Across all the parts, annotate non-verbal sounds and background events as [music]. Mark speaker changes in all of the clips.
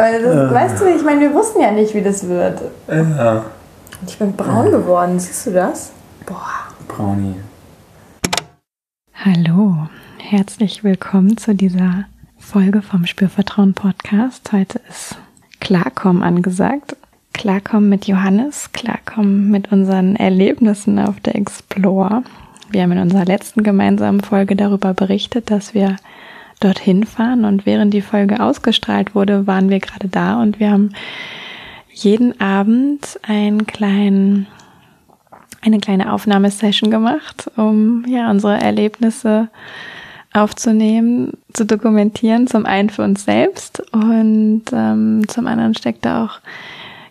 Speaker 1: Aber das, äh. weißt du, ich meine, wir wussten ja nicht, wie das wird.
Speaker 2: Ja.
Speaker 1: Ich bin braun geworden, siehst du das? Boah.
Speaker 2: Brownie.
Speaker 3: Hallo, herzlich willkommen zu dieser Folge vom Spürvertrauen Podcast. Heute ist Klarkommen angesagt. Klarkommen mit Johannes, Klarkommen mit unseren Erlebnissen auf der Explore. Wir haben in unserer letzten gemeinsamen Folge darüber berichtet, dass wir dorthin fahren. Und während die Folge ausgestrahlt wurde, waren wir gerade da und wir haben jeden Abend einen kleinen eine kleine Aufnahmesession gemacht, um ja unsere Erlebnisse aufzunehmen, zu dokumentieren, zum einen für uns selbst und ähm, zum anderen steckt da auch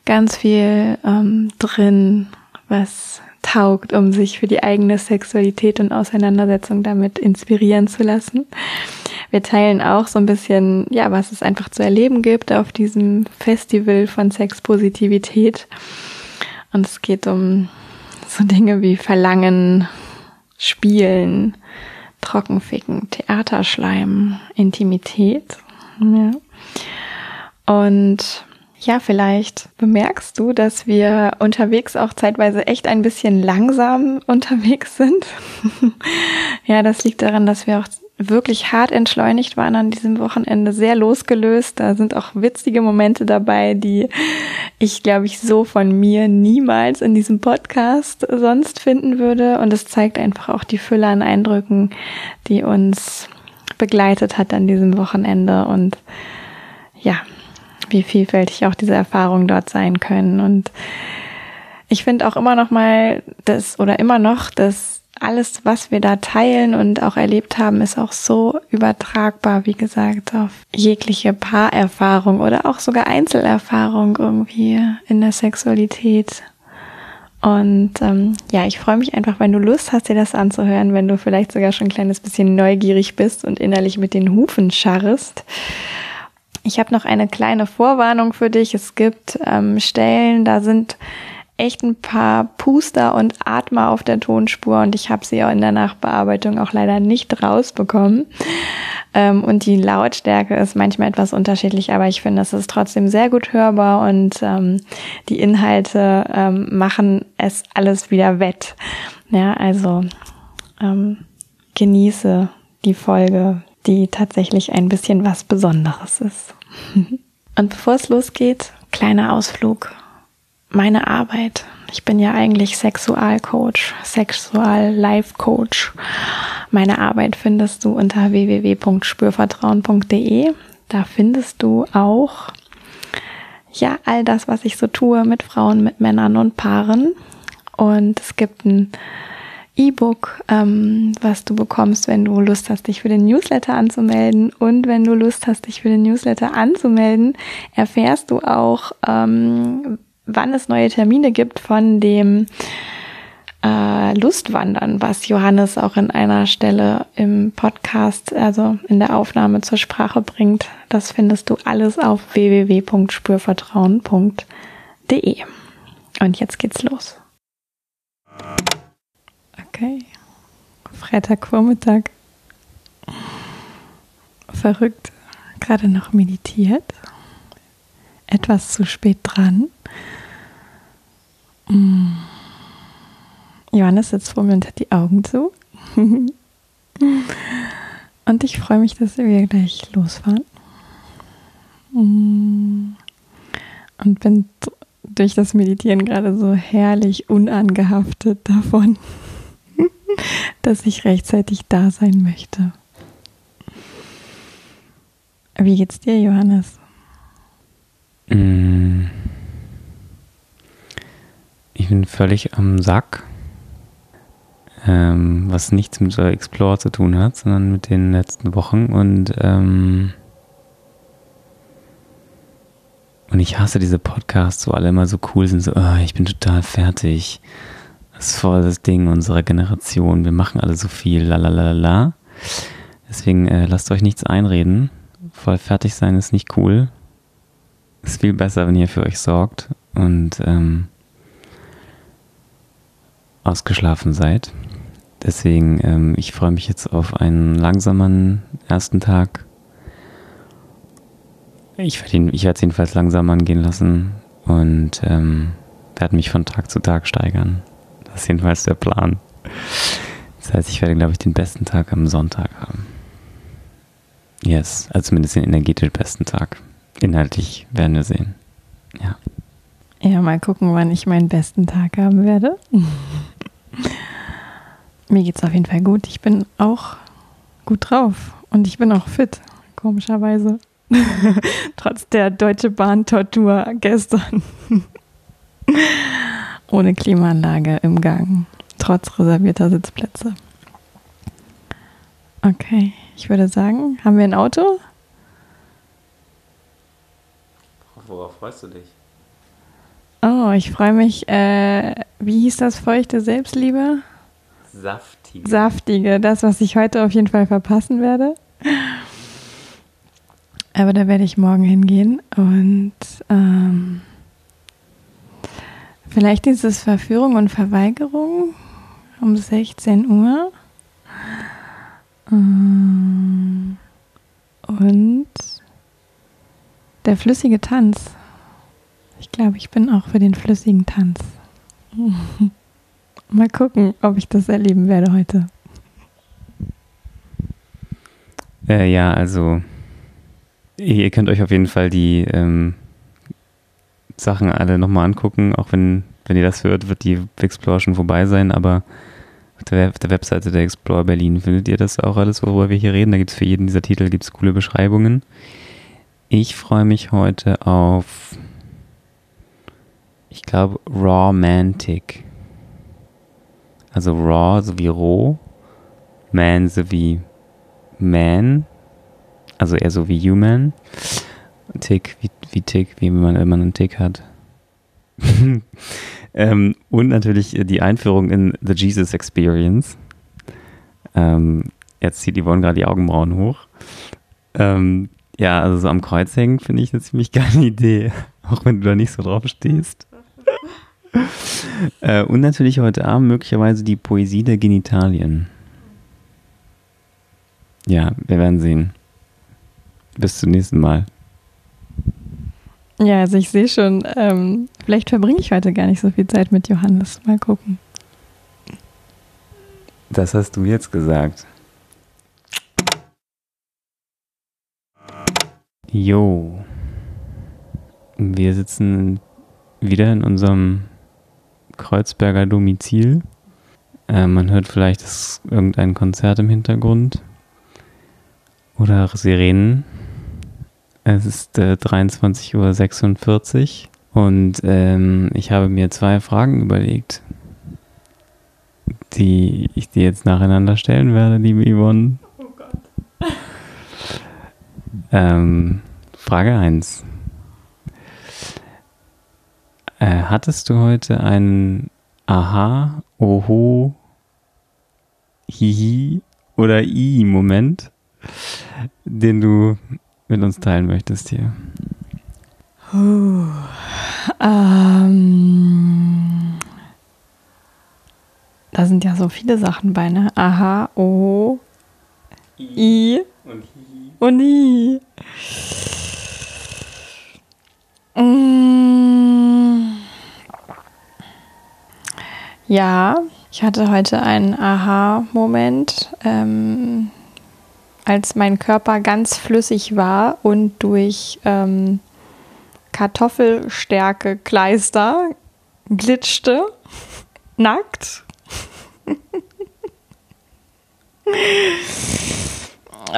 Speaker 3: ganz viel ähm, drin, was taugt, um sich für die eigene Sexualität und Auseinandersetzung damit inspirieren zu lassen. Wir teilen auch so ein bisschen, ja, was es einfach zu erleben gibt auf diesem Festival von Sexpositivität. Und es geht um so Dinge wie Verlangen, Spielen, Trockenficken, Theaterschleim, Intimität. Ja. Und ja, vielleicht bemerkst du, dass wir unterwegs auch zeitweise echt ein bisschen langsam [laughs] unterwegs sind. ja, das liegt daran, dass wir auch wirklich hart entschleunigt waren an diesem Wochenende, sehr losgelöst. Da sind auch witzige Momente dabei, die ich, glaube ich, so von mir niemals in diesem Podcast sonst finden würde. Und es zeigt einfach auch die Fülle an Eindrücken, die uns begleitet hat an diesem Wochenende und ja, wie vielfältig auch diese Erfahrungen dort sein können. Und ich finde auch immer noch mal das oder immer noch, dass alles, was wir da teilen und auch erlebt haben, ist auch so übertragbar, wie gesagt, auf jegliche Paarerfahrung oder auch sogar Einzelerfahrung irgendwie in der Sexualität. Und ähm, ja, ich freue mich einfach, wenn du Lust hast, dir das anzuhören, wenn du vielleicht sogar schon ein kleines bisschen neugierig bist und innerlich mit den Hufen scharrest. Ich habe noch eine kleine Vorwarnung für dich. Es gibt ähm, Stellen, da sind echt ein paar Puster und Atmer auf der Tonspur und ich habe sie auch in der Nachbearbeitung auch leider nicht rausbekommen. Ähm, und die Lautstärke ist manchmal etwas unterschiedlich, aber ich finde, es ist trotzdem sehr gut hörbar und ähm, die Inhalte ähm, machen es alles wieder wett. Ja, also ähm, genieße die Folge, die tatsächlich ein bisschen was Besonderes ist. [laughs] und bevor es losgeht, kleiner Ausflug meine Arbeit. Ich bin ja eigentlich Sexualcoach, Sexual-Life-Coach. Meine Arbeit findest du unter www.spürvertrauen.de. Da findest du auch ja all das, was ich so tue mit Frauen, mit Männern und Paaren. Und es gibt ein E-Book, ähm, was du bekommst, wenn du Lust hast, dich für den Newsletter anzumelden. Und wenn du Lust hast, dich für den Newsletter anzumelden, erfährst du auch, ähm, wann es neue Termine gibt von dem äh, Lustwandern, was Johannes auch in einer Stelle im Podcast, also in der Aufnahme zur Sprache bringt. Das findest du alles auf www.spürvertrauen.de. Und jetzt geht's los. Okay. Freitagvormittag. Verrückt. Gerade noch meditiert. Etwas zu spät dran. Mm. Johannes sitzt vor mir und hat die Augen zu. [laughs] und ich freue mich, dass wir gleich losfahren. Mm. Und bin durch das Meditieren gerade so herrlich unangehaftet davon, dass ich rechtzeitig da sein möchte. Wie geht's dir, Johannes?
Speaker 2: Mm ich bin völlig am Sack, ähm, was nichts mit Explore zu tun hat, sondern mit den letzten Wochen und ähm, und ich hasse diese Podcasts, wo alle immer so cool sind, so, oh, ich bin total fertig. Das ist voll das Ding unserer Generation. Wir machen alle so viel, la. Deswegen äh, lasst euch nichts einreden. Voll fertig sein ist nicht cool. Ist viel besser, wenn ihr für euch sorgt. Und ähm, ausgeschlafen seid. Deswegen, ähm, ich freue mich jetzt auf einen langsamen ersten Tag. Ich werde ihn, ich werde es jedenfalls langsam angehen lassen und ähm, werde mich von Tag zu Tag steigern. Das ist jedenfalls der Plan. Das heißt, ich werde, glaube ich, den besten Tag am Sonntag haben. Yes, also zumindest den energetisch besten Tag. Inhaltlich werden wir sehen. Ja.
Speaker 3: Ja, mal gucken, wann ich meinen besten Tag haben werde. [laughs] Mir geht es auf jeden Fall gut. Ich bin auch gut drauf und ich bin auch fit, komischerweise. [laughs] Trotz der Deutsche Bahn-Tortur gestern. [laughs] Ohne Klimaanlage im Gang. Trotz reservierter Sitzplätze. Okay, ich würde sagen, haben wir ein Auto?
Speaker 2: Worauf freust du dich?
Speaker 3: Oh, ich freue mich. Äh, wie hieß das feuchte Selbstliebe?
Speaker 2: Saftige.
Speaker 3: Saftige, das, was ich heute auf jeden Fall verpassen werde. Aber da werde ich morgen hingehen und ähm, vielleicht dieses Verführung und Verweigerung um 16 Uhr. Ähm, und der flüssige Tanz. Ich glaube, ich bin auch für den flüssigen Tanz. [laughs] Mal gucken, ob ich das erleben werde heute.
Speaker 2: Äh, ja, also ihr könnt euch auf jeden Fall die ähm, Sachen alle nochmal angucken, auch wenn, wenn ihr das hört, wird die Explore schon vorbei sein, aber auf der, auf der Webseite der Explore Berlin findet ihr das auch alles, worüber wir hier reden. Da gibt es für jeden dieser Titel gibt's coole Beschreibungen. Ich freue mich heute auf, ich glaube, Romantic. Also Raw sowie roh, Man sowie Man, also eher so wie Human. Tick wie, wie Tick, wie man immer einen Tick hat. [laughs] ähm, und natürlich die Einführung in The Jesus Experience. Ähm, jetzt zieht Yvonne gerade die Augenbrauen hoch. Ähm, ja, also so am Kreuz hängen finde ich eine ziemlich [laughs] geile Idee, auch wenn du da nicht so drauf stehst. äh, und natürlich heute Abend möglicherweise die Poesie der Genitalien. Ja, wir werden sehen. Bis zum nächsten Mal.
Speaker 3: Ja, also ich sehe schon, ähm, vielleicht verbringe ich heute gar nicht so viel Zeit mit Johannes. Mal gucken.
Speaker 2: Das hast du jetzt gesagt. Jo. Wir sitzen wieder in unserem Kreuzberger Domizil. Äh, man hört vielleicht irgendein Konzert im Hintergrund. Oder Sirenen. Es ist äh, 23.46 Uhr und ähm, ich habe mir zwei Fragen überlegt, die ich dir jetzt nacheinander stellen werde, liebe Yvonne. Oh Gott. [laughs] Ähm, Frage 1. Äh, hattest du heute einen Aha, Oho, Hihi oder I-Moment, den du mit uns teilen möchtest hier?
Speaker 3: Uh, ähm, da sind ja so viele Sachen bei, ne? Aha, Oho, I, I und Hi. Und Hi. Mm. Ja, ich hatte heute einen Aha-Moment, ähm, als mein Körper ganz flüssig war und durch ähm, Kartoffelstärke Kleister glitschte, [laughs] nackt. [laughs]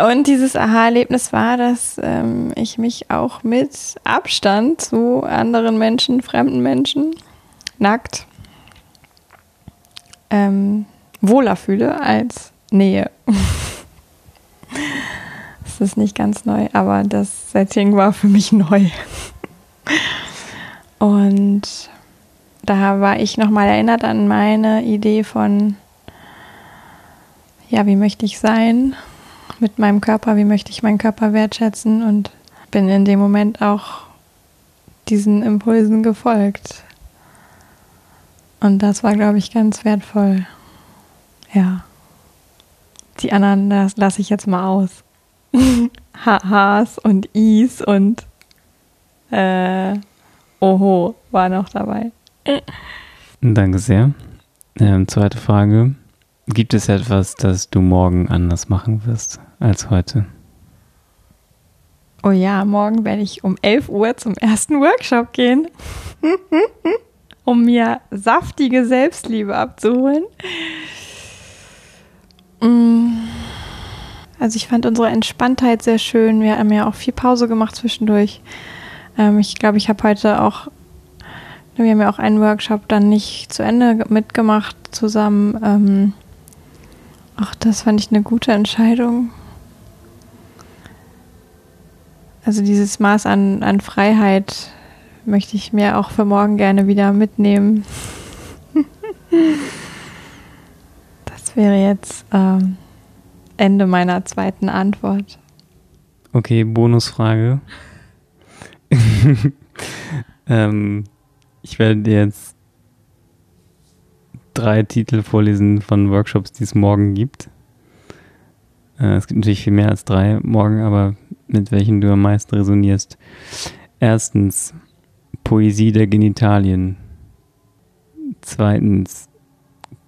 Speaker 3: Und dieses Aha-Erlebnis war, dass ähm, ich mich auch mit Abstand zu anderen Menschen, fremden Menschen, nackt, ähm, wohler fühle als Nähe. [laughs] ist nicht ganz neu, aber das Setting war für mich neu. Und da war ich nochmal erinnert an meine Idee von, ja, wie möchte ich sein? mit meinem Körper, wie möchte ich meinen Körper wertschätzen und bin in dem Moment auch diesen Impulsen gefolgt. Und das war, glaube ich, ganz wertvoll. Ja. Die anderen, lasse ich jetzt mal aus. [laughs] Hahs und Is und äh, Oho war noch dabei.
Speaker 2: Danke sehr. Ähm, zweite Frage. Gibt es etwas, das du morgen anders machen wirst als heute?
Speaker 3: Oh ja, morgen werde ich um 11 Uhr zum ersten Workshop gehen, [laughs] um mir saftige Selbstliebe abzuholen. Mm. Also ich fand unsere Entspanntheit sehr schön. Wir haben ja auch viel Pause gemacht zwischendurch. Ähm, ich glaube, ich habe heute auch, wir haben ja auch einen Workshop dann nicht zu Ende mitgemacht zusammen. Ähm, ach, das fand ich eine gute Entscheidung. Also dieses Maß an, an Freiheit möchte ich mir auch für morgen gerne wieder mitnehmen. [laughs] das wäre jetzt ähm, Ende meiner zweiten Antwort.
Speaker 2: Okay, Bonusfrage. [laughs] ähm, ich werde dir jetzt drei Titel vorlesen von Workshops, die es morgen gibt. Äh, es gibt natürlich viel mehr als drei morgen, aber mit welchen du am meisten resonierst. Erstens Poesie der Genitalien. Zweitens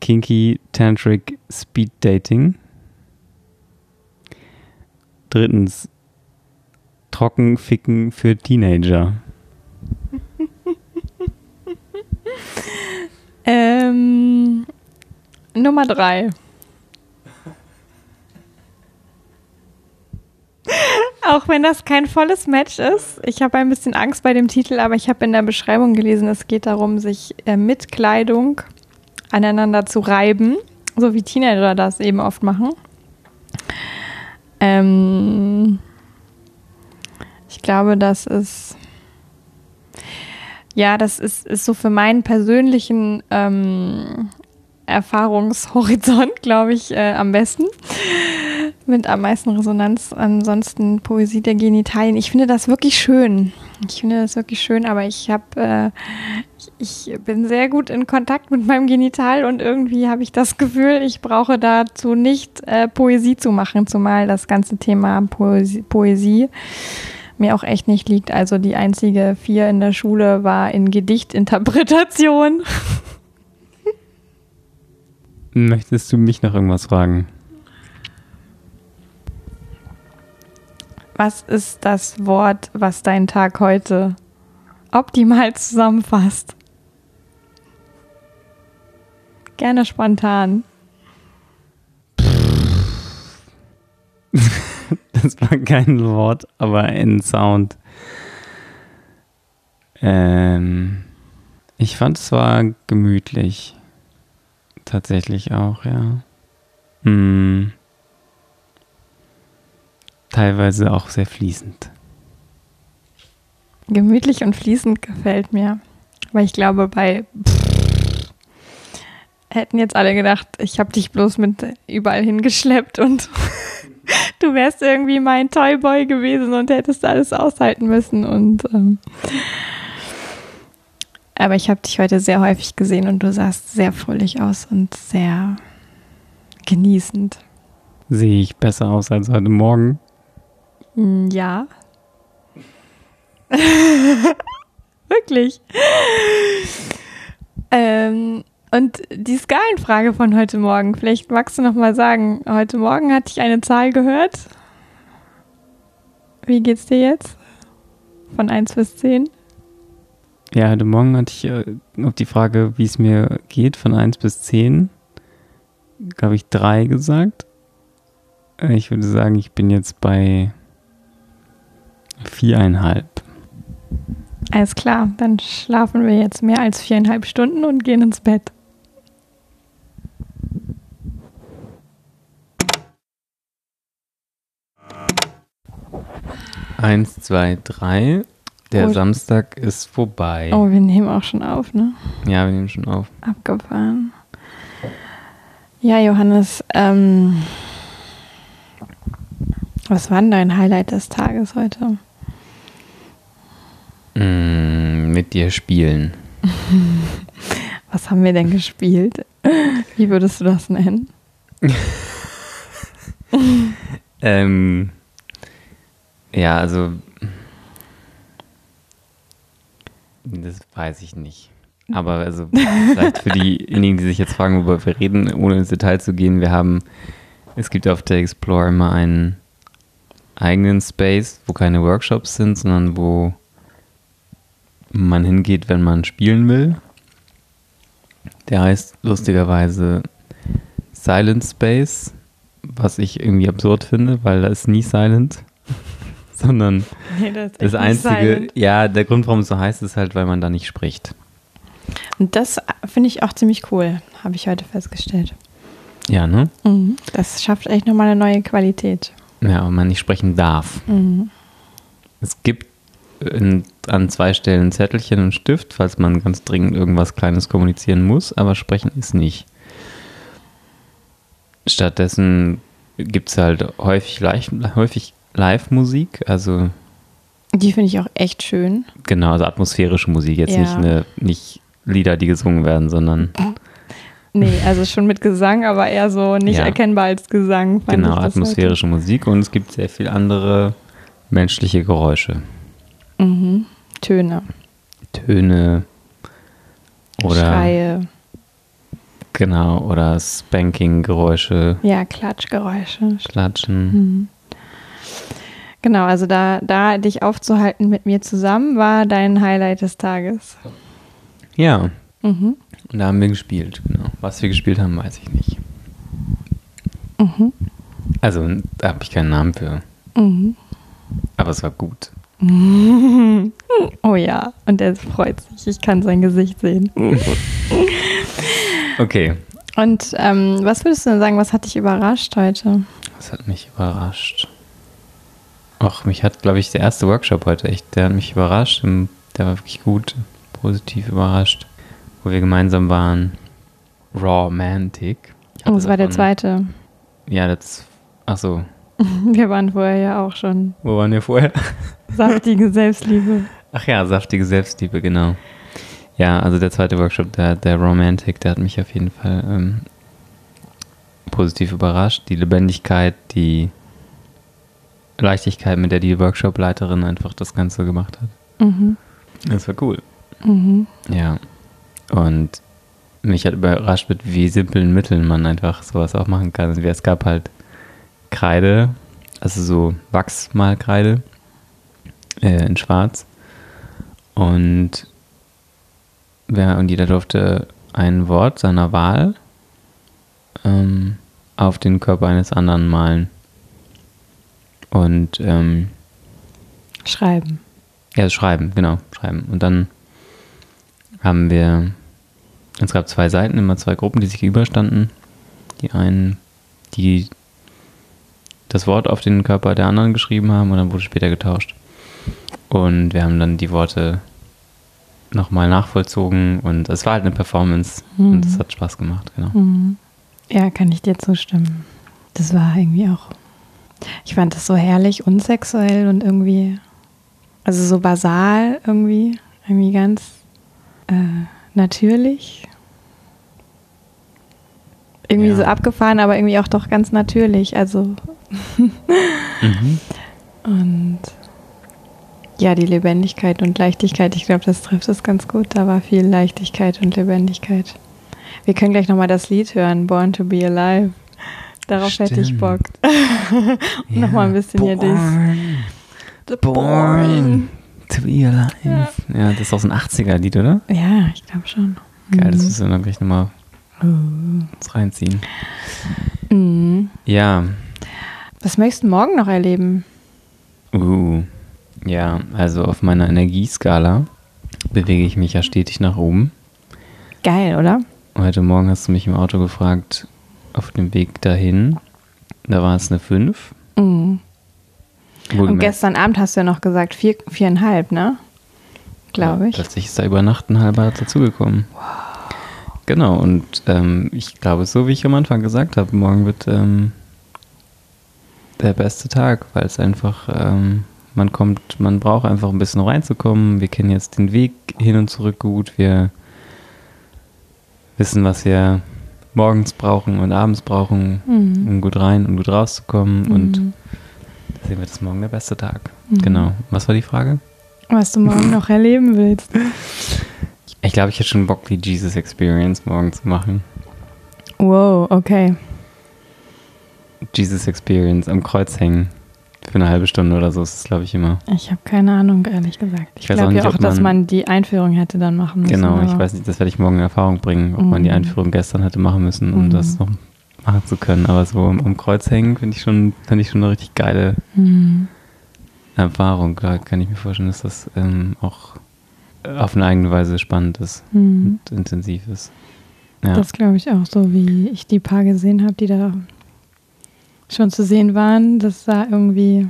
Speaker 2: Kinky Tantric Speed Dating. Drittens Trockenficken für Teenager. [laughs]
Speaker 3: ähm, Nummer drei. [laughs] Auch wenn das kein volles Match ist. Ich habe ein bisschen Angst bei dem Titel, aber ich habe in der Beschreibung gelesen, es geht darum, sich äh, mit Kleidung aneinander zu reiben, so wie Teenager das eben oft machen. Ähm, ich glaube, das ist ja, das ist, ist so für meinen persönlichen ähm, Erfahrungshorizont, glaube ich, äh, am besten mit am meisten Resonanz. Ansonsten Poesie der Genitalien. Ich finde das wirklich schön. Ich finde das wirklich schön, aber ich habe, äh, ich, bin sehr gut in Kontakt mit meinem Genital und irgendwie habe ich das Gefühl, ich brauche dazu nicht äh, Poesie zu machen, zumal das ganze Thema Poesie, Poesie mir auch echt nicht liegt. Also die einzige vier in der Schule war in Gedichtinterpretation. [laughs]
Speaker 2: Möchtest du mich noch irgendwas fragen?
Speaker 3: Was ist das Wort, was deinen Tag heute optimal zusammenfasst? Gerne spontan. [laughs]
Speaker 2: Das war kein Wort, aber ein Sound. Ähm, ich fand es war gemütlich. Tatsächlich auch, ja. Hm teilweise auch sehr fließend.
Speaker 3: Gemütlich und fließend gefällt mir. Weil ich glaube, bei hätten jetzt alle gedacht, ich habe dich bloß mit überall hingeschleppt und [laughs] du wärst irgendwie mein Toyboy gewesen und hättest alles aushalten müssen. Und ähm, aber ich habe dich heute sehr häufig gesehen und du sahst sehr fröhlich aus und sehr genießend.
Speaker 2: Sehe ich besser aus als heute Morgen?
Speaker 3: Ja. [laughs] Wirklich. Ähm, und die Skalenfrage von heute Morgen, vielleicht magst du noch mal sagen, heute Morgen hatte ich eine Zahl gehört. Wie geht's dir jetzt? Von 1 bis 10?
Speaker 2: Ja, heute Morgen hatte ich äh, auf die Frage, wie es mir geht, von 1 bis 10, glaube ich, 3 gesagt. Äh, ich würde sagen, ich bin jetzt bei Viereinhalb.
Speaker 3: Alles klar, dann schlafen wir jetzt mehr als viereinhalb Stunden und gehen ins Bett.
Speaker 2: Eins, zwei, drei. Der oh. Samstag ist vorbei.
Speaker 3: Oh, wir nehmen auch schon auf, ne?
Speaker 2: Ja, wir nehmen schon auf.
Speaker 3: Abgefahren. Ja, Johannes, ähm, was war denn dein Highlight des Tages heute?
Speaker 2: Mm, mit dir spielen. [laughs]
Speaker 3: Was haben wir denn gespielt? Wie würdest du das nennen? [laughs]
Speaker 2: ähm, ja, also Das weiß ich nicht. Aber also vielleicht für diejenigen, die sich jetzt fragen, worüber wir reden, ohne ins Detail zu gehen, wir haben, es gibt auf der Explore immer einen eigenen Space, wo keine Workshops sind, sondern wo man hingeht, wenn man spielen will. Der heißt lustigerweise Silent Space, was ich irgendwie absurd finde, weil da ist nie Silent, [laughs] sondern
Speaker 3: Nee, das,
Speaker 2: das Einzige, ja, der Grund, warum es so heißt, ist halt, weil man da nicht spricht.
Speaker 3: Und das finde ich auch ziemlich cool, habe ich heute festgestellt.
Speaker 2: Ja, ne?
Speaker 3: Mhm. Das schafft echt nochmal eine neue Qualität.
Speaker 2: Ja, aber man nicht sprechen darf.
Speaker 3: Mhm.
Speaker 2: Es gibt in, an zwei Stellen ein Zettelchen und Stift, falls man ganz dringend irgendwas Kleines kommunizieren muss, aber sprechen ist nicht. Stattdessen gibt es halt häufig, häufig Live-Musik, also
Speaker 3: Die finde ich auch echt schön.
Speaker 2: genau, also atmosphärische Musik, jetzt
Speaker 3: Ja.
Speaker 2: nicht, eine, nicht Lieder, die gesungen werden, sondern [laughs]
Speaker 3: Nee, also schon mit Gesang, aber eher so nicht
Speaker 2: Ja.
Speaker 3: erkennbar als Gesang.
Speaker 2: genau,
Speaker 3: das
Speaker 2: atmosphärische Musik und es gibt sehr viel andere menschliche Geräusche.
Speaker 3: heute. Mhm. Töne,
Speaker 2: Töne oder
Speaker 3: Schreie,
Speaker 2: genau, oder Spanking-Geräusche,
Speaker 3: ja, Klatschgeräusche.
Speaker 2: Klatschen.
Speaker 3: Mhm. Genau, also da, da dich aufzuhalten mit mir zusammen war dein Highlight des Tages.
Speaker 2: Ja,
Speaker 3: Mhm.
Speaker 2: und da haben wir gespielt, genau. Was wir gespielt haben, weiß ich nicht.
Speaker 3: Mhm.
Speaker 2: Also, da habe ich keinen Namen für.
Speaker 3: Mhm.
Speaker 2: Aber es war gut. [laughs]
Speaker 3: Oh ja, und er freut sich. Ich kann sein Gesicht sehen. [laughs]
Speaker 2: Okay.
Speaker 3: Und ähm, was würdest du denn sagen, was hat dich überrascht heute?
Speaker 2: Das hat mich überrascht. Ach, mich hat, glaube ich, der erste Workshop heute echt, der hat mich überrascht. Der war wirklich gut, positiv überrascht. Wo wir gemeinsam waren. Romantic.
Speaker 3: Oh, das war der zweite.
Speaker 2: Ja, das. Ach so. [laughs]
Speaker 3: Wir waren vorher ja auch schon.
Speaker 2: Wo waren wir vorher? [laughs]
Speaker 3: Saftige Selbstliebe.
Speaker 2: Ach ja, saftige Selbstliebe, genau. Ja, also der zweite Workshop, der, der Romantic, der hat mich auf jeden Fall ähm, positiv überrascht. Die Lebendigkeit, die Leichtigkeit, mit der die Workshop-Leiterin einfach das Ganze gemacht hat.
Speaker 3: Mhm.
Speaker 2: Das war cool.
Speaker 3: Mhm.
Speaker 2: Ja. Und mich hat überrascht, mit wie simplen Mitteln man einfach sowas auch machen kann. Also es gab halt Kreide, also so Wachsmalkreide äh, in Schwarz. Und, wer, und jeder durfte ein Wort seiner Wahl ähm, auf den Körper eines anderen malen. Und ähm,
Speaker 3: Schreiben.
Speaker 2: ja, schreiben, genau, schreiben. Und dann haben wir, es gab zwei Seiten, immer zwei Gruppen, die sich gegenüberstanden. Die einen, die das Wort auf den Körper der anderen geschrieben haben und dann wurde später getauscht. Und wir haben dann die Worte nochmal nachvollzogen und es war halt eine Performance und es hat Spaß gemacht, genau.
Speaker 3: Mhm. Ja, kann ich dir zustimmen. Das war irgendwie auch. Ich fand das so herrlich unsexuell und irgendwie, also so basal irgendwie, irgendwie ganz äh, natürlich. Irgendwie
Speaker 2: Ja.
Speaker 3: so abgefahren, aber irgendwie auch doch ganz natürlich. Also
Speaker 2: Mhm. [laughs]
Speaker 3: und ja, die Lebendigkeit und Leichtigkeit, ich glaube, das trifft es ganz gut. Da war viel Leichtigkeit und Lebendigkeit. Wir können gleich nochmal das Lied hören, Born to be Alive. Darauf hätte ich
Speaker 2: Stimmt.
Speaker 3: Bock. [laughs] Und nochmal ein bisschen hier dies. The
Speaker 2: Born to be alive. Ja. das ist aus dem 80er-Lied, oder?
Speaker 3: Ja, ich glaube schon.
Speaker 2: Geil, das müssen wir dann gleich nochmal uns reinziehen.
Speaker 3: Mhm.
Speaker 2: Ja,
Speaker 3: Was möchtest du morgen noch erleben?
Speaker 2: Uh, ja, also auf meiner Energieskala bewege ich mich ja stetig nach oben.
Speaker 3: Geil, oder?
Speaker 2: Heute Morgen hast du mich im Auto gefragt, auf dem Weg dahin. Da war es eine 5.
Speaker 3: Mhm. Und gestern Abend hast du ja noch gesagt, vier, viereinhalb, ne? Glaube ich.
Speaker 2: Plötzlich ist da über Nacht ein halber dazugekommen. Genau, und ähm, ich glaube, so wie ich am Anfang gesagt habe, morgen wird ähm, der beste Tag, weil es einfach, ähm, man kommt, man braucht einfach ein bisschen reinzukommen. Wir kennen jetzt den Weg hin und zurück gut. Wir wissen, was wir morgens brauchen und abends brauchen,
Speaker 3: Mhm.
Speaker 2: um gut rein und gut rauszukommen. Und
Speaker 3: Mhm.
Speaker 2: deswegen wird es morgen der beste Tag.
Speaker 3: Mhm.
Speaker 2: Genau. Was war die Frage?
Speaker 3: Was du morgen noch erleben willst. [laughs]
Speaker 2: Ich glaube, ich hätte schon Bock, die Jesus Experience morgen zu machen.
Speaker 3: Wow, okay.
Speaker 2: Jesus Experience am Kreuz hängen. Für eine halbe Stunde oder so ist es, glaube ich, immer.
Speaker 3: Ich habe keine Ahnung, ehrlich gesagt. Ich,
Speaker 2: Ich
Speaker 3: glaube ja auch, dass
Speaker 2: man-
Speaker 3: die Einführung hätte dann machen müssen.
Speaker 2: Genau, ich weiß nicht, das werde ich morgen in Erfahrung bringen, ob man die
Speaker 3: Mhm.
Speaker 2: Einführung gestern hätte machen müssen, um
Speaker 3: Mhm.
Speaker 2: das noch machen zu können. Aber so am, am Kreuz hängen finde ich schon, finde ich schon eine richtig geile
Speaker 3: Mhm.
Speaker 2: Erfahrung. Da kann ich mir vorstellen, dass das ähm, auch auf eine eigene Weise spannend ist
Speaker 3: Mhm.
Speaker 2: und intensiv ist. Ja.
Speaker 3: Das glaube ich auch, so wie ich die paar gesehen habe, die da schon zu sehen waren. Das sah irgendwie.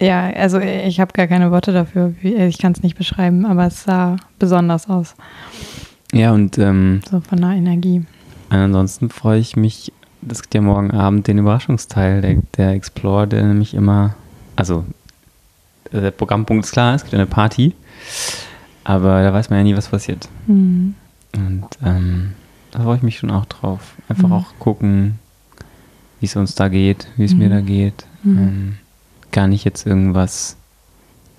Speaker 3: Ja, also ich habe gar keine Worte dafür. Wie, ich kann es nicht beschreiben, aber es sah besonders aus,
Speaker 2: ja, und ähm,
Speaker 3: so von der Energie.
Speaker 2: ansonsten freue ich mich, es gibt ja morgen Abend den Überraschungsteil der, der Explore, der nämlich immer, also äh, der Programmpunkt ist klar, es gibt eine Party, aber da weiß man ja nie, was passiert.
Speaker 3: Mhm.
Speaker 2: Und ähm, da freue ich mich schon auch drauf. Einfach
Speaker 3: Mhm.
Speaker 2: auch gucken, wie es uns da geht, wie es mir
Speaker 3: Mhm.
Speaker 2: da geht.
Speaker 3: Mhm.
Speaker 2: Ähm, gar nicht jetzt irgendwas,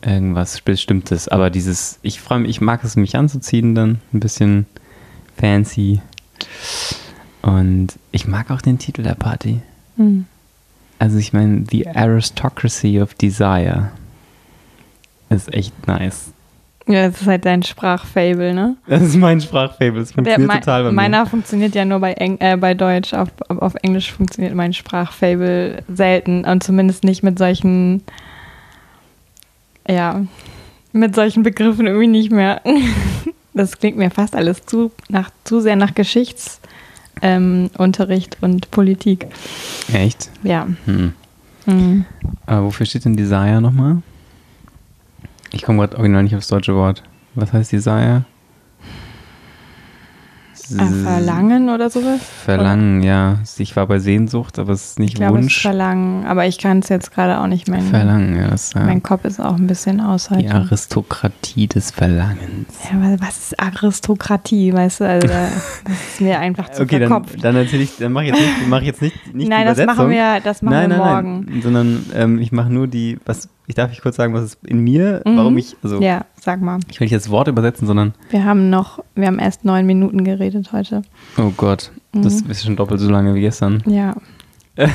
Speaker 2: irgendwas Bestimmtes, aber dieses, ich freue mich, ich mag es, mich anzuziehen dann, ein bisschen fancy. Und ich mag auch den Titel der Party.
Speaker 3: Mhm.
Speaker 2: Also ich meine, The Aristocracy of Desire ist echt nice.
Speaker 3: Ja, das ist halt dein Sprachfable, ne?
Speaker 2: Das ist mein Sprachfable, das
Speaker 3: Der,
Speaker 2: funktioniert
Speaker 3: mei-
Speaker 2: total bei mir.
Speaker 3: meiner funktioniert ja nur bei, Eng äh, bei Deutsch. Auf, auf Englisch funktioniert mein Sprachfable selten und zumindest nicht mit solchen, ja, mit solchen Begriffen irgendwie nicht mehr. [laughs] Das klingt mir fast alles zu, nach, zu sehr nach Geschichtsunterricht ähm, Unterricht und Politik.
Speaker 2: Echt?
Speaker 3: Ja.
Speaker 2: Hm.
Speaker 3: Mhm.
Speaker 2: Aber wofür steht denn Desire nochmal? Ich komme gerade original nicht aufs deutsche Wort. Was heißt Desire?
Speaker 3: Äh, Verlangen oder sowas?
Speaker 2: Verlangen, ja. Ich war bei Sehnsucht, aber es ist
Speaker 3: Ich
Speaker 2: nicht
Speaker 3: glaube, es ist
Speaker 2: Wunsch.
Speaker 3: Verlangen, aber ich kann es jetzt gerade auch nicht mehr.
Speaker 2: Verlangen, ja. Das ist, ja
Speaker 3: Mein Kopf ist auch ein bisschen aus
Speaker 2: die. Aristokratie des Verlangens.
Speaker 3: Ja, aber was ist Aristokratie, weißt du? Also, [laughs] das ist mir einfach zu
Speaker 2: Okay, dann,
Speaker 3: verkopft.
Speaker 2: dann erzähle ich, dann mache ich jetzt nicht, mach ich jetzt nicht, nicht
Speaker 3: nein, das machen wir, das machen
Speaker 2: nein,
Speaker 3: wir
Speaker 2: nein,
Speaker 3: morgen.
Speaker 2: Nein, sondern ähm, ich mache nur die, was, ich darf ich kurz sagen, was ist in mir,
Speaker 3: Mhm.
Speaker 2: warum ich, also
Speaker 3: Ja, sag mal.
Speaker 2: ich will nicht das Wort übersetzen, sondern,
Speaker 3: Wir haben noch, wir haben erst neun Minuten geredet heute.
Speaker 2: oh Gott, das
Speaker 3: Mhm.
Speaker 2: ist schon doppelt so lange wie gestern.
Speaker 3: Ja. [laughs]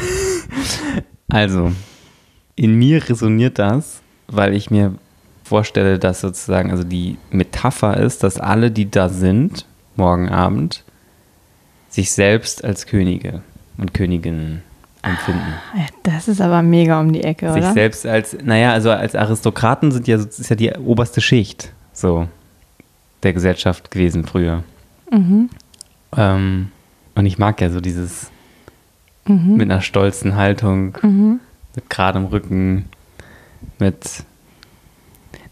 Speaker 2: Also, in mir resoniert das, weil ich mir vorstelle, dass sozusagen, also die Metapher ist, dass alle, die da sind, morgen Abend, sich selbst als Könige und Königinnen empfinden.
Speaker 3: Das ist aber mega um die Ecke,
Speaker 2: Sich
Speaker 3: oder?
Speaker 2: selbst als, naja, also als Aristokraten sind ja, ist ja die oberste Schicht, so, der Gesellschaft gewesen früher.
Speaker 3: Mhm.
Speaker 2: Ähm, und ich mag ja so dieses
Speaker 3: Mhm.
Speaker 2: mit einer stolzen Haltung,
Speaker 3: Mhm.
Speaker 2: mit geradem Rücken, mit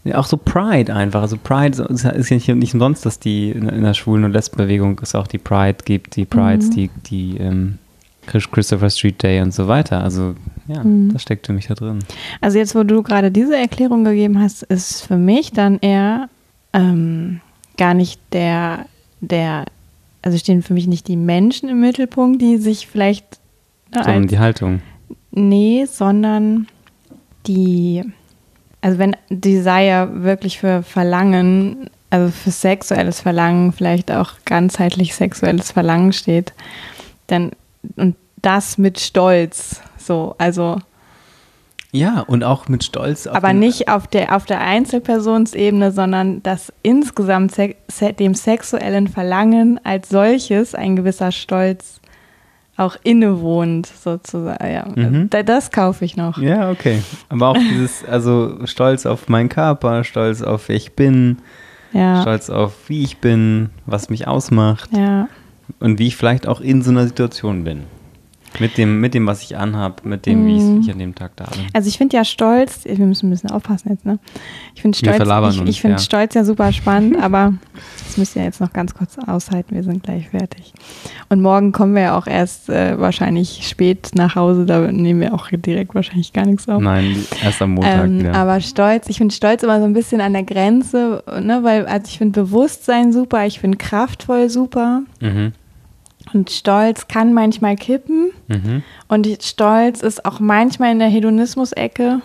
Speaker 2: ja, auch so Pride einfach. Also Pride ist ist ja nicht, nicht umsonst, dass die in, in der Schwulen- und Lesbenbewegung es auch die Pride gibt, die Prides,
Speaker 3: Mhm.
Speaker 2: die, die ähm, Christopher Street Day und so weiter. Also ja,
Speaker 3: Mhm.
Speaker 2: das steckt für mich da drin.
Speaker 3: Also jetzt, wo du gerade diese Erklärung gegeben hast, ist für mich dann eher ähm, gar nicht der, der, also stehen für mich nicht die Menschen im Mittelpunkt, die sich vielleicht äh,
Speaker 2: Sondern
Speaker 3: als,
Speaker 2: die Haltung.
Speaker 3: nee, sondern die, also wenn Desire wirklich für Verlangen, also für sexuelles Verlangen, vielleicht auch ganzheitlich sexuelles Verlangen steht, dann und das mit Stolz, so, also
Speaker 2: Ja, und auch mit Stolz auf
Speaker 3: aber nicht auf der, auf der Einzelpersonsebene, sondern dass insgesamt se dem sexuellen Verlangen als solches ein gewisser Stolz auch innewohnt, sozusagen. Ja,
Speaker 2: Mhm.
Speaker 3: da, das kaufe ich noch.
Speaker 2: Ja, okay. Aber auch dieses, also Stolz auf meinen Körper, Stolz auf wer ich bin,
Speaker 3: Ja,
Speaker 2: Stolz auf wie ich bin, was mich ausmacht.
Speaker 3: ja.
Speaker 2: Und wie ich vielleicht auch in so einer Situation bin. Mit dem, mit dem was ich anhab, mit dem, wie
Speaker 3: Mhm.
Speaker 2: ich an dem Tag da bin.
Speaker 3: Also ich finde ja Stolz, wir müssen ein bisschen aufpassen jetzt, ne? Ich finde Stolz, ich, ich finde
Speaker 2: ja.
Speaker 3: Stolz ja super [laughs] spannend, aber das müsst ihr jetzt noch ganz kurz aushalten, wir sind gleich fertig. Und morgen kommen wir ja auch erst äh, wahrscheinlich spät nach Hause, da nehmen wir auch direkt wahrscheinlich gar nichts auf.
Speaker 2: Nein, erst am Montag
Speaker 3: Ähm,
Speaker 2: wieder.
Speaker 3: aber Stolz, ich finde Stolz immer so ein bisschen an der Grenze, ne, weil also ich finde Bewusstsein super, ich finde kraftvoll super
Speaker 2: mhm.
Speaker 3: Und Stolz kann manchmal kippen
Speaker 2: Mhm.
Speaker 3: und Stolz ist auch manchmal in der Hedonismus-Ecke.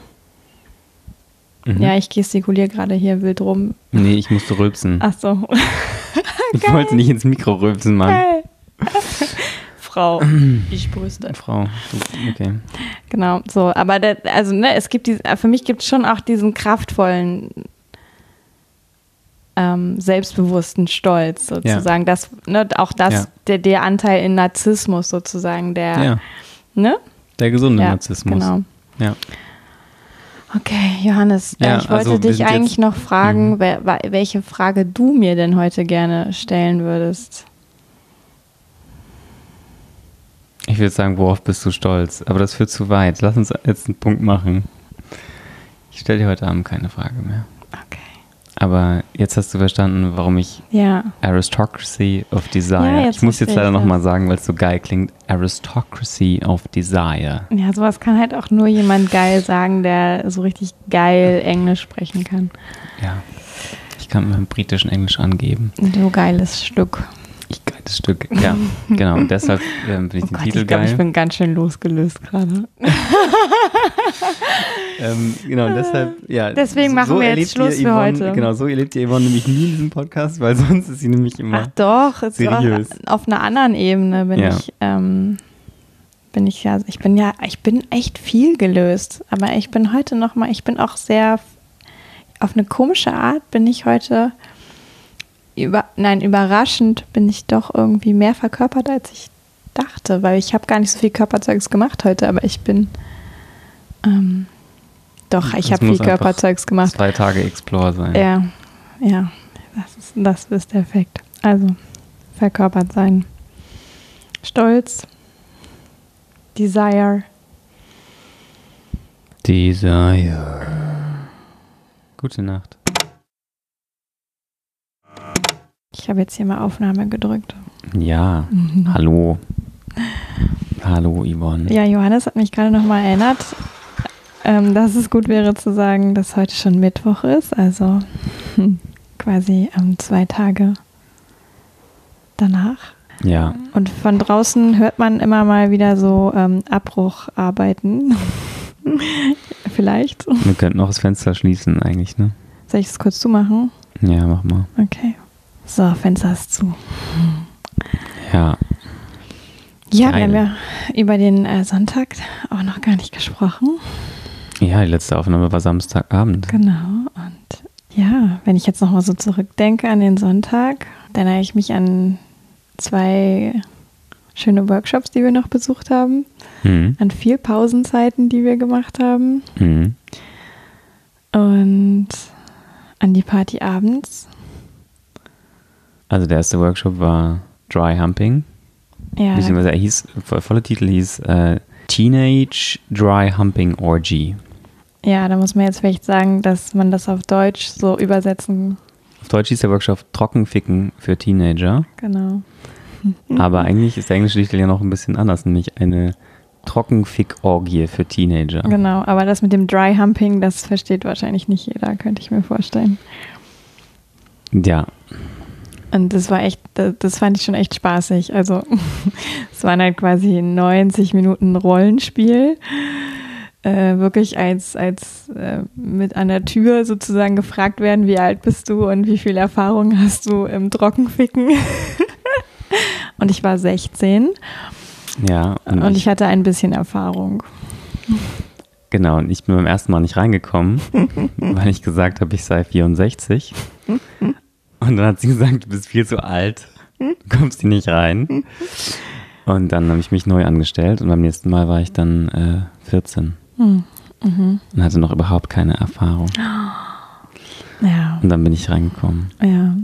Speaker 2: Mhm.
Speaker 3: Ja, ich gestikuliere gerade hier wild rum.
Speaker 2: Nee, ich musste rülpsen.
Speaker 3: Ach so. [laughs]
Speaker 2: ich wollte nicht ins Mikro rülpsen, Mann.
Speaker 3: Geil. [laughs] Frau, [clears throat] ich brüste.
Speaker 2: Frau, okay.
Speaker 3: Genau, so. Aber der, also, ne, es gibt diese, für mich gibt es schon auch diesen kraftvollen, ähm, selbstbewussten Stolz sozusagen. Das, ne, auch das,
Speaker 2: Ja.
Speaker 3: der, der Anteil in Narzissmus sozusagen, der,
Speaker 2: Ja,
Speaker 3: ne?
Speaker 2: der gesunde
Speaker 3: Ja,
Speaker 2: Narzissmus.
Speaker 3: Genau.
Speaker 2: Ja.
Speaker 3: Okay, Johannes, äh,
Speaker 2: Ja,
Speaker 3: ich wollte
Speaker 2: also
Speaker 3: dich eigentlich
Speaker 2: Mhm.
Speaker 3: noch fragen, wer, wa- welche Frage du mir denn heute gerne stellen würdest.
Speaker 2: Ich würde sagen, worauf bist du stolz? Aber das führt zu weit. Lass uns jetzt einen Punkt machen. Ich stelle dir heute Abend keine Frage mehr.
Speaker 3: Okay.
Speaker 2: Aber jetzt hast du verstanden, warum ich
Speaker 3: Ja,
Speaker 2: Aristocracy of Desire.
Speaker 3: Ja,
Speaker 2: ich muss jetzt leider nochmal sagen, weil es so geil klingt. Aristocracy of Desire.
Speaker 3: ja, sowas kann halt auch nur jemand geil sagen, der so richtig geil Englisch sprechen kann.
Speaker 2: Ja. Ich kann mit meinem britischen Englisch angeben.
Speaker 3: So geiles Stück.
Speaker 2: Geiles Stück. Ja, [laughs] genau. Und deshalb ähm, finde ich
Speaker 3: Oh
Speaker 2: den
Speaker 3: Gott,
Speaker 2: Titel
Speaker 3: ich glaube,
Speaker 2: geil.
Speaker 3: ich bin ganz schön losgelöst gerade. [laughs]
Speaker 2: Ähm, genau, deshalb, ja.
Speaker 3: Deswegen machen wir jetzt Schluss für
Speaker 2: Yvonne,
Speaker 3: heute.
Speaker 2: Genau, so erlebt ihr Yvonne nämlich nie in diesem Podcast, weil sonst ist sie nämlich immer.
Speaker 3: Ach doch, es
Speaker 2: seriös.
Speaker 3: Auf, auf einer anderen Ebene bin
Speaker 2: Ja.
Speaker 3: ich, ähm, bin ich ja, ich bin ja, ich bin echt viel gelöst, aber ich bin heute noch mal, ich bin auch sehr, auf eine komische Art bin ich heute, über, nein, überraschend bin ich doch irgendwie mehr verkörpert, als ich dachte, weil ich habe gar nicht so viel Körperzeugs gemacht heute, aber ich bin, ähm, doch, ich habe viel Körperzeugs gemacht.
Speaker 2: Zwei Tage Explore sein.
Speaker 3: Ja, ja, das ist, das ist der Effekt. Also, verkörpert sein. Stolz, Desire.
Speaker 2: Desire. Gute Nacht.
Speaker 3: Ich habe jetzt hier mal Aufnahme gedrückt.
Speaker 2: Ja, hallo. Hallo, Yvonne.
Speaker 3: Ja, Johannes hat mich gerade nochmal erinnert, ähm, dass es gut wäre zu sagen, dass heute schon Mittwoch ist. Also [laughs] quasi ähm, zwei Tage danach.
Speaker 2: Ja,
Speaker 3: Und von draußen hört man immer mal wieder so ähm, Abbrucharbeiten. [laughs] Vielleicht.
Speaker 2: wir könnten noch das Fenster schließen eigentlich, ne?
Speaker 3: Soll ich das kurz zumachen?
Speaker 2: Ja, mach mal.
Speaker 3: Okay. So, Fenster ist zu.
Speaker 2: Ja,
Speaker 3: Ja,
Speaker 2: Geil.
Speaker 3: wir haben ja über den äh, Sonntag auch noch gar nicht gesprochen.
Speaker 2: ja, die letzte Aufnahme war Samstagabend.
Speaker 3: Genau. Und ja, wenn ich jetzt nochmal so zurückdenke an den Sonntag, dann erinnere ich mich an zwei schöne Workshops, die wir noch besucht haben,
Speaker 2: Mhm.
Speaker 3: an viel Pausenzeiten, die wir gemacht haben
Speaker 2: Mhm.
Speaker 3: und an die Party abends.
Speaker 2: Also der erste Workshop war Dry Humping.
Speaker 3: Ja,
Speaker 2: Beziehungsweise er hieß, der volle Titel hieß äh, Teenage Dry Humping Orgy.
Speaker 3: ja, da muss man jetzt vielleicht sagen, dass man das auf Deutsch so übersetzen,
Speaker 2: Auf Deutsch hieß der Workshop Trockenficken für Teenager.
Speaker 3: genau. [laughs]
Speaker 2: Aber eigentlich ist der englische Titel ja noch ein bisschen anders, nämlich eine Trockenfick-Orgie für Teenager.
Speaker 3: Genau, aber das mit dem Dry Humping, das versteht wahrscheinlich nicht jeder, könnte ich mir vorstellen.
Speaker 2: Ja,
Speaker 3: Und das war echt, das, fand ich schon echt spaßig. Also [laughs] es waren halt quasi 90 Minuten Rollenspiel. Äh, wirklich als, als äh, mit an der Tür sozusagen gefragt werden, wie alt bist du und wie viel Erfahrung hast du im Trockenficken. [laughs] und ich war 16
Speaker 2: ja. Und,
Speaker 3: und
Speaker 2: ich,
Speaker 3: ich hatte ein bisschen Erfahrung.
Speaker 2: genau, und ich bin beim ersten Mal nicht reingekommen, [laughs] weil ich gesagt habe, ich sei 64. Und dann hat sie gesagt, du bist viel zu alt, du kommst hier nicht rein. Und dann habe ich mich neu angestellt und beim nächsten Mal war ich dann äh, 14
Speaker 3: Hm. Mhm.
Speaker 2: und hatte noch überhaupt keine Erfahrung.
Speaker 3: Ja.
Speaker 2: Und dann bin ich reingekommen.
Speaker 3: Ja.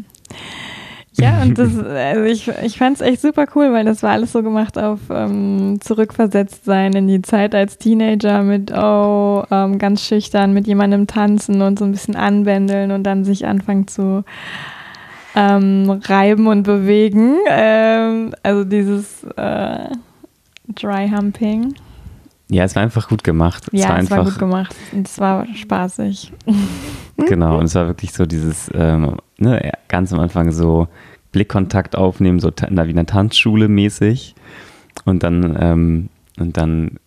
Speaker 3: Ja, und das, also ich, ich fand es echt super cool, weil das war alles so gemacht auf ähm, zurückversetzt sein in die Zeit als Teenager mit, oh, ähm, ganz schüchtern mit jemandem tanzen und so ein bisschen anbändeln und dann sich anfangen zu ähm, reiben und bewegen. Ähm, also dieses äh, Dry Humping.
Speaker 2: Ja, es war einfach gut gemacht. es
Speaker 3: Ja,
Speaker 2: war
Speaker 3: es
Speaker 2: einfach,
Speaker 3: war gut gemacht und es war spaßig. [laughs]
Speaker 2: Genau, und es war wirklich so dieses, ähm, ne, ganz am Anfang so Blickkontakt aufnehmen, so na, wie in einer Tanzschule mäßig. Und dann, ähm, und dann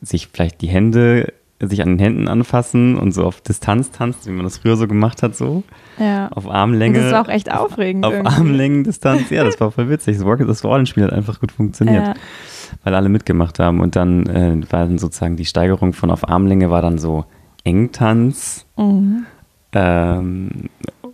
Speaker 2: sich vielleicht die Hände sich an den Händen anfassen und so auf Distanz tanzt, wie man das früher so gemacht hat, so.
Speaker 3: Ja.
Speaker 2: Auf Armlänge.
Speaker 3: Und das war auch echt aufregend.
Speaker 2: Auf
Speaker 3: irgendwie.
Speaker 2: Armlängendistanz. Ja, das war voll witzig. Das, Rocket, das Rollenspiel hat einfach gut funktioniert,
Speaker 3: Ja.
Speaker 2: weil alle mitgemacht haben. Und dann äh, war dann sozusagen die Steigerung von auf Armlänge war dann so Engtanz.
Speaker 3: Mhm.
Speaker 2: Ähm,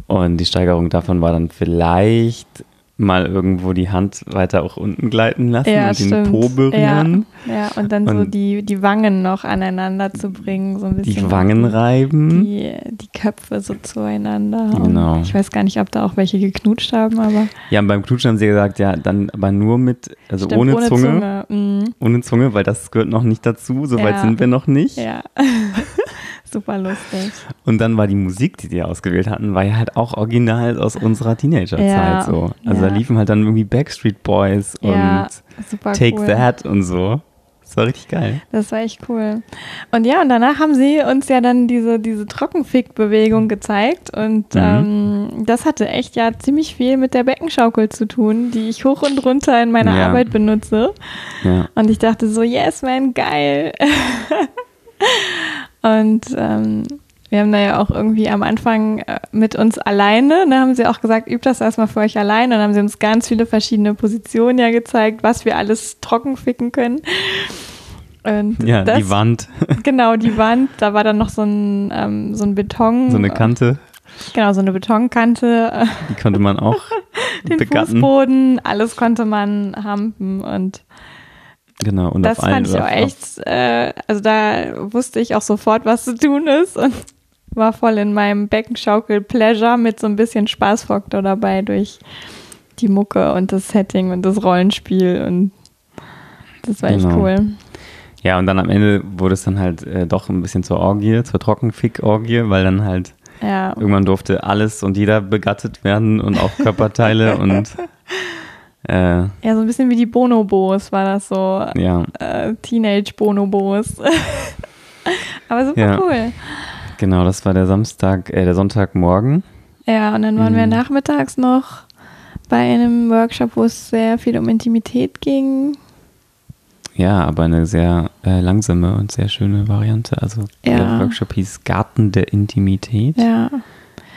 Speaker 2: und die Steigerung davon war dann vielleicht mal irgendwo die Hand weiter auch unten gleiten lassen
Speaker 3: Ja,
Speaker 2: und den
Speaker 3: stimmt.
Speaker 2: Po berühren.
Speaker 3: Ja, ja, und dann so
Speaker 2: Und-
Speaker 3: die, die Wangen noch aneinander zu bringen, so ein bisschen.
Speaker 2: Die Wangen reiben.
Speaker 3: Die, die Köpfe so zueinander. Und
Speaker 2: Genau.
Speaker 3: Ich weiß gar nicht, ob da auch welche geknutscht haben, aber
Speaker 2: Ja, und beim Knutschen haben sie gesagt, ja, dann aber nur mit, also
Speaker 3: stimmt,
Speaker 2: ohne, Zunge.
Speaker 3: Mhm.
Speaker 2: Ohne Zunge, weil das gehört noch nicht dazu. So weit
Speaker 3: Ja.
Speaker 2: sind wir noch nicht.
Speaker 3: Ja. [laughs] Super lustig.
Speaker 2: Und dann war die Musik, die die ausgewählt hatten, war ja halt auch original aus unserer Teenagerzeit
Speaker 3: Ja,
Speaker 2: so. Also
Speaker 3: ja.
Speaker 2: da liefen halt dann irgendwie Backstreet Boys
Speaker 3: Ja,
Speaker 2: und
Speaker 3: super
Speaker 2: Take
Speaker 3: cool.
Speaker 2: That und so. Das war richtig geil.
Speaker 3: Das war echt cool. Und ja, und danach haben sie uns ja dann diese, diese Trockenfick-Bewegung gezeigt. Und
Speaker 2: Mhm.
Speaker 3: ähm, das hatte echt ja ziemlich viel mit der Beckenschaukel zu tun, die ich hoch und runter in meiner
Speaker 2: Ja.
Speaker 3: Arbeit benutze.
Speaker 2: Ja.
Speaker 3: Und ich dachte so, yes, man, geil. [laughs] und ähm, wir haben da ja auch irgendwie am Anfang äh, mit uns alleine, da haben sie auch gesagt, übt das erstmal für euch alleine. Und dann haben sie uns ganz viele verschiedene Positionen ja gezeigt, was wir alles trocken ficken können. Und
Speaker 2: Ja,
Speaker 3: das,
Speaker 2: die Wand, [laughs]
Speaker 3: Genau, die Wand, da war dann noch so ein, ähm, so ein Beton.
Speaker 2: so eine Kante,
Speaker 3: Genau, so eine Betonkante,
Speaker 2: die konnte man auch [laughs]
Speaker 3: den
Speaker 2: begatten.
Speaker 3: Fußboden, alles konnte man hampen und
Speaker 2: Genau, und
Speaker 3: das
Speaker 2: auf
Speaker 3: fand ich auch echt, äh, also da wusste ich auch sofort, was zu tun ist und [laughs] war voll in meinem Beckenschaukel-Pleasure mit so ein bisschen Spaßfaktor dabei durch die Mucke und das Setting und das Rollenspiel und das war echt
Speaker 2: Genau.
Speaker 3: cool.
Speaker 2: Ja, und dann am Ende wurde es dann halt äh, doch ein bisschen zur Orgie, zur Trockenfick-Orgie, weil dann halt
Speaker 3: Ja,
Speaker 2: irgendwann durfte alles und jeder begattet werden und auch Körperteile [laughs] und äh,
Speaker 3: ja, so ein bisschen wie die Bonobos war das so.
Speaker 2: ja,
Speaker 3: äh, Teenage-Bonobos. [laughs] Aber super
Speaker 2: Ja.
Speaker 3: cool.
Speaker 2: genau, das war der Samstag, äh, der Sonntagmorgen.
Speaker 3: Ja, und dann waren wir
Speaker 2: Mhm.
Speaker 3: nachmittags noch bei einem Workshop, wo es sehr viel um Intimität ging.
Speaker 2: Ja, aber eine sehr äh, langsame und sehr schöne Variante. Also
Speaker 3: Ja.
Speaker 2: der Workshop hieß Garten der Intimität,
Speaker 3: Ja,